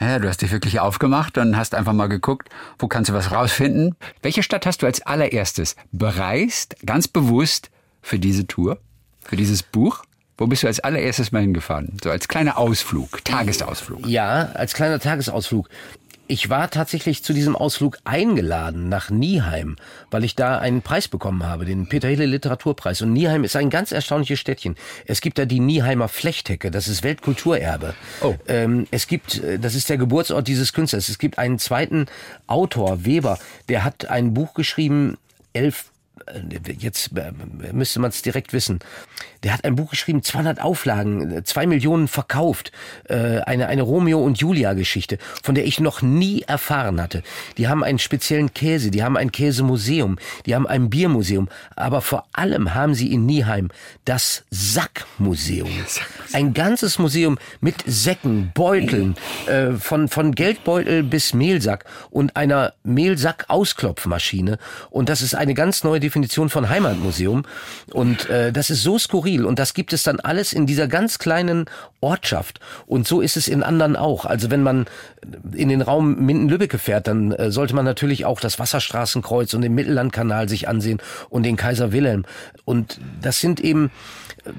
Ja, du hast dich wirklich aufgemacht und hast einfach mal geguckt, wo kannst du was rausfinden. Welche Stadt hast du als allererstes bereist, ganz bewusst für diese Tour, für dieses Buch? Wo bist du als allererstes mal hingefahren? So als kleiner Ausflug, Tagesausflug. Ja, als kleiner Tagesausflug. Ich war tatsächlich zu diesem Ausflug eingeladen nach Nieheim, weil ich da einen Preis bekommen habe, den Peter Hille Literaturpreis. Und Nieheim ist ein ganz erstaunliches Städtchen. Es gibt da die Nieheimer Flechthecke, das ist Weltkulturerbe. Oh. Ähm, es gibt, äh, das ist der Geburtsort dieses Künstlers. Es gibt einen zweiten Autor, Weber, der hat ein Buch geschrieben, elf jetzt äh, müsste man es direkt wissen. Der hat ein Buch geschrieben, 200 Auflagen, äh, zwei Millionen verkauft, äh, eine eine Romeo und Julia Geschichte, von der ich noch nie erfahren hatte. Die haben einen speziellen Käse, die haben ein Käsemuseum, die haben ein Biermuseum, aber vor allem haben sie in Nieheim das Sackmuseum, ein ganzes Museum mit Säcken, Beuteln, äh, von von Geldbeutel bis Mehlsack und einer Mehlsack-Ausklopfmaschine. Und das ist eine ganz neue Definition von Heimatmuseum. Und äh, das ist so skurril. Und das gibt es dann alles in dieser ganz kleinen Ortschaft. Und so ist es in anderen auch. Also wenn man in den Raum Minden-Lübbecke fährt, dann äh, sollte man natürlich auch das Wasserstraßenkreuz und den Mittellandkanal sich ansehen und den Kaiser Wilhelm. Und das sind eben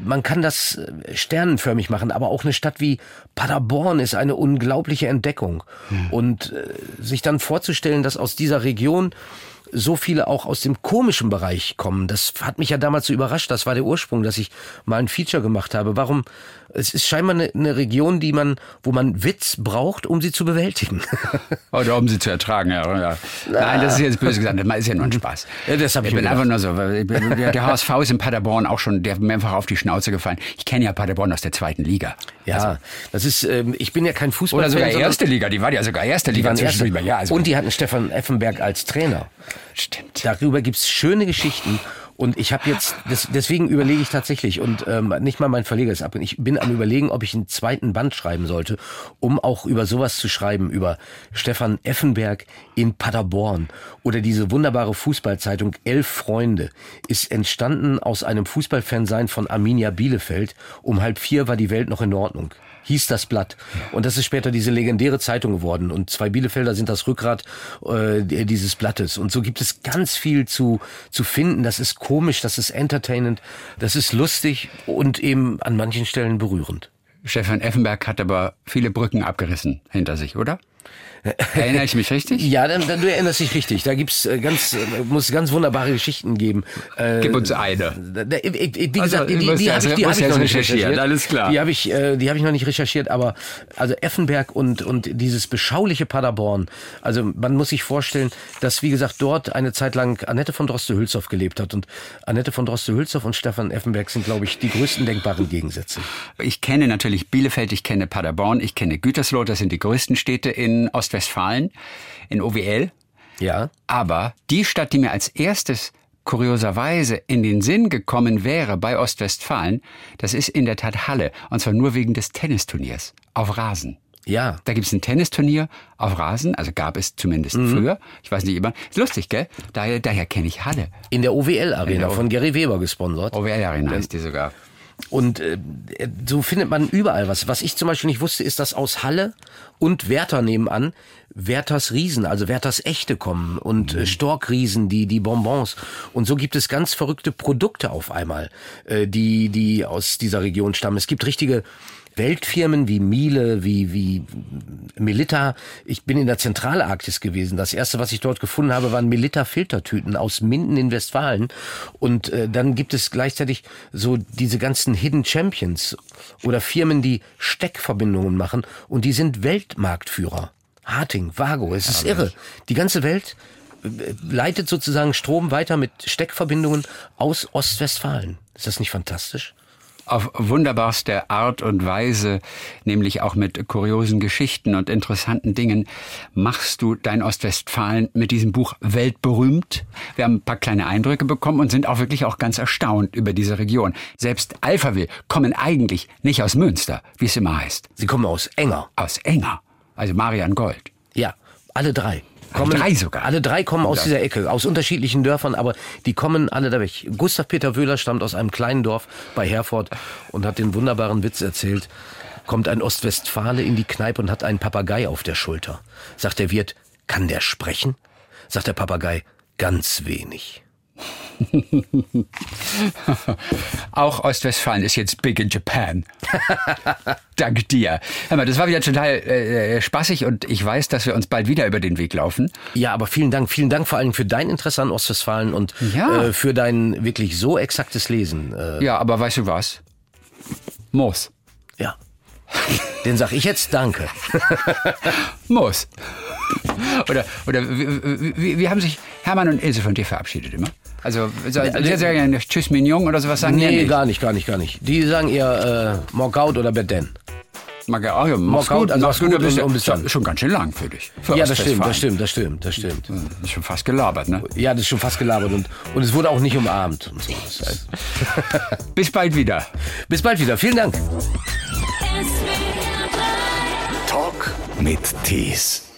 man kann das äh, sternenförmig machen, aber auch eine Stadt wie Paderborn ist eine unglaubliche Entdeckung. Und äh, sich dann vorzustellen, dass aus dieser Region so viele auch aus dem komischen Bereich kommen, das hat mich ja damals so überrascht. Das war der Ursprung, dass ich mal ein Feature gemacht habe. Warum? Es ist scheinbar eine, eine Region, die man, wo man Witz braucht, um sie zu bewältigen. Oder um sie zu ertragen, ja. ja. Nein, das ist jetzt böse gesagt, das ist ja nur ein Spaß. Ja, das ich ich bin einfach nur so, der HSV ist in Paderborn auch schon, der hat mir mehrfach auf die Schnauze gefallen. Ich kenne ja Paderborn aus der zweiten Liga. ja, das ist, ähm, ich bin ja kein Fußballer. Oder sogar erste Liga, die war ja sogar erste Liga zwischendurch. Ja, also Und die hatten Stefan Effenberg als Trainer. stimmt. Darüber gibt's schöne Geschichten. Und ich habe jetzt, das, deswegen überlege ich tatsächlich, und ähm, nicht mal mein Verleger ist ab, ich bin am überlegen, ob ich einen zweiten Band schreiben sollte, um auch über sowas zu schreiben, über Stefan Effenberg in Paderborn. Oder diese wunderbare Fußballzeitung Elf Freunde ist entstanden aus einem Fußballfansein von Arminia Bielefeld. Um halb vier war die Welt noch in Ordnung hieß das Blatt. Und das ist später diese legendäre Zeitung geworden. Und zwei Bielefelder sind das Rückgrat äh, dieses Blattes. Und so gibt es ganz viel zu, zu finden. Das ist komisch, das ist entertainend, das ist lustig und eben an manchen Stellen berührend. Stefan Effenberg hat aber viele Brücken abgerissen hinter sich, oder? Erinnere ich mich richtig? Ja, dann, dann du erinnerst dich richtig. Da gibt's äh, ganz, äh, muss ganz wunderbare Geschichten geben. Äh, Gib uns eine. Wie Also, gesagt, die, du die, die ja- habe ich, die hab ich noch nicht recherchiert. alles klar. Die habe ich, die habe ich noch nicht recherchiert. Aber also Effenberg und und dieses beschauliche Paderborn. Also man muss sich vorstellen, dass wie gesagt dort eine Zeit lang Annette von Droste-Hülshoff gelebt hat und Annette von Droste-Hülshoff und Stefan Effenberg sind, glaube ich, die größten denkbaren Gegensätze. Ich kenne natürlich Bielefeld, ich kenne Paderborn, ich kenne Gütersloh, das sind die größten Städte in Ostwestfalen, in OWL. Ja. Aber die Stadt, die mir als erstes kurioserweise in den Sinn gekommen wäre bei Ostwestfalen, das ist in der Tat Halle. Und zwar nur wegen des Tennisturniers auf Rasen. Ja. Da gibt es ein Tennisturnier auf Rasen, also gab es zumindest Mhm. früher. Ich weiß nicht immer. Ist lustig, gell? Daher, daher kenne ich Halle. In der OWL-Arena von Gary Weber gesponsert. OWL Arena heißt die sogar. Und äh, so findet man überall was. Was ich zum Beispiel nicht wusste, ist, dass aus Halle und Werther nebenan Werthers Riesen, also Werthers Echte kommen und äh, Storkriesen, die, die Bonbons. Und so gibt es ganz verrückte Produkte auf einmal, äh, die, die aus dieser Region stammen. Es gibt richtige Weltfirmen wie Miele, wie, wie Melitta. Ich bin in der Zentralarktis gewesen. Das erste, was ich dort gefunden habe, waren Melitta-Filtertüten aus Minden in Westfalen. Und äh, dann gibt es gleichzeitig so diese ganzen Hidden Champions oder Firmen, die Steckverbindungen machen und die sind Weltmarktführer. Harting, Vago, es ist irre. Die ganze Welt äh, leitet sozusagen Strom weiter mit Steckverbindungen aus Ostwestfalen. Ist das nicht fantastisch? Auf wunderbarste Art und Weise, nämlich auch mit kuriosen Geschichten und interessanten Dingen, machst du dein Ostwestfalen mit diesem Buch weltberühmt. Wir haben ein paar kleine Eindrücke bekommen und sind auch wirklich auch ganz erstaunt über diese Region. Selbst Alphaville kommen eigentlich nicht aus Münster, wie es immer heißt, Sie kommen aus Enger. aus Enger, also Marian Gold. Ja, alle drei. Alle drei sogar? Alle drei kommen aus Das- dieser Ecke, aus unterschiedlichen Dörfern, aber die kommen alle da weg. Gustav Peter Wöhler stammt aus einem kleinen Dorf bei Herford und hat den wunderbaren Witz erzählt. Kommt ein Ostwestfale in die Kneipe und hat einen Papagei auf der Schulter. Sagt der Wirt, kann der sprechen? Sagt der Papagei, ganz wenig. Auch Ostwestfalen ist jetzt big in Japan. Dank dir. Hör mal, das war wieder total äh, spaßig und ich weiß, dass wir uns bald wieder über den Weg laufen. Ja, aber vielen Dank. Vielen Dank vor allem für dein Interesse an Ostwestfalen und Ja. äh, für dein wirklich so exaktes Lesen. Äh, Ja, aber weißt du was? Muss. ja. Den sag ich jetzt Danke. Muss. Oder, oder wie, wie, wie haben sich Hermann und Ilse von dir verabschiedet immer? Also, sie sagen ja nicht Tschüss Mignon oder sowas sagen die ja Nee, gar nicht, gar nicht, gar nicht. Die sagen eher äh, Mock out oder Beden. Mag ja, oh ja, mach's gut, also mach's gut, gut bist und- und bis dann. schon ganz schön lang für dich. Für Ja, das stimmt, das stimmt, das stimmt, das stimmt. Das ist schon fast gelabert, ne? Ja, das ist schon fast gelabert und, und es wurde auch nicht umarmt und so. Bis bald wieder. bis bald wieder. Vielen Dank. Talk mit Tees.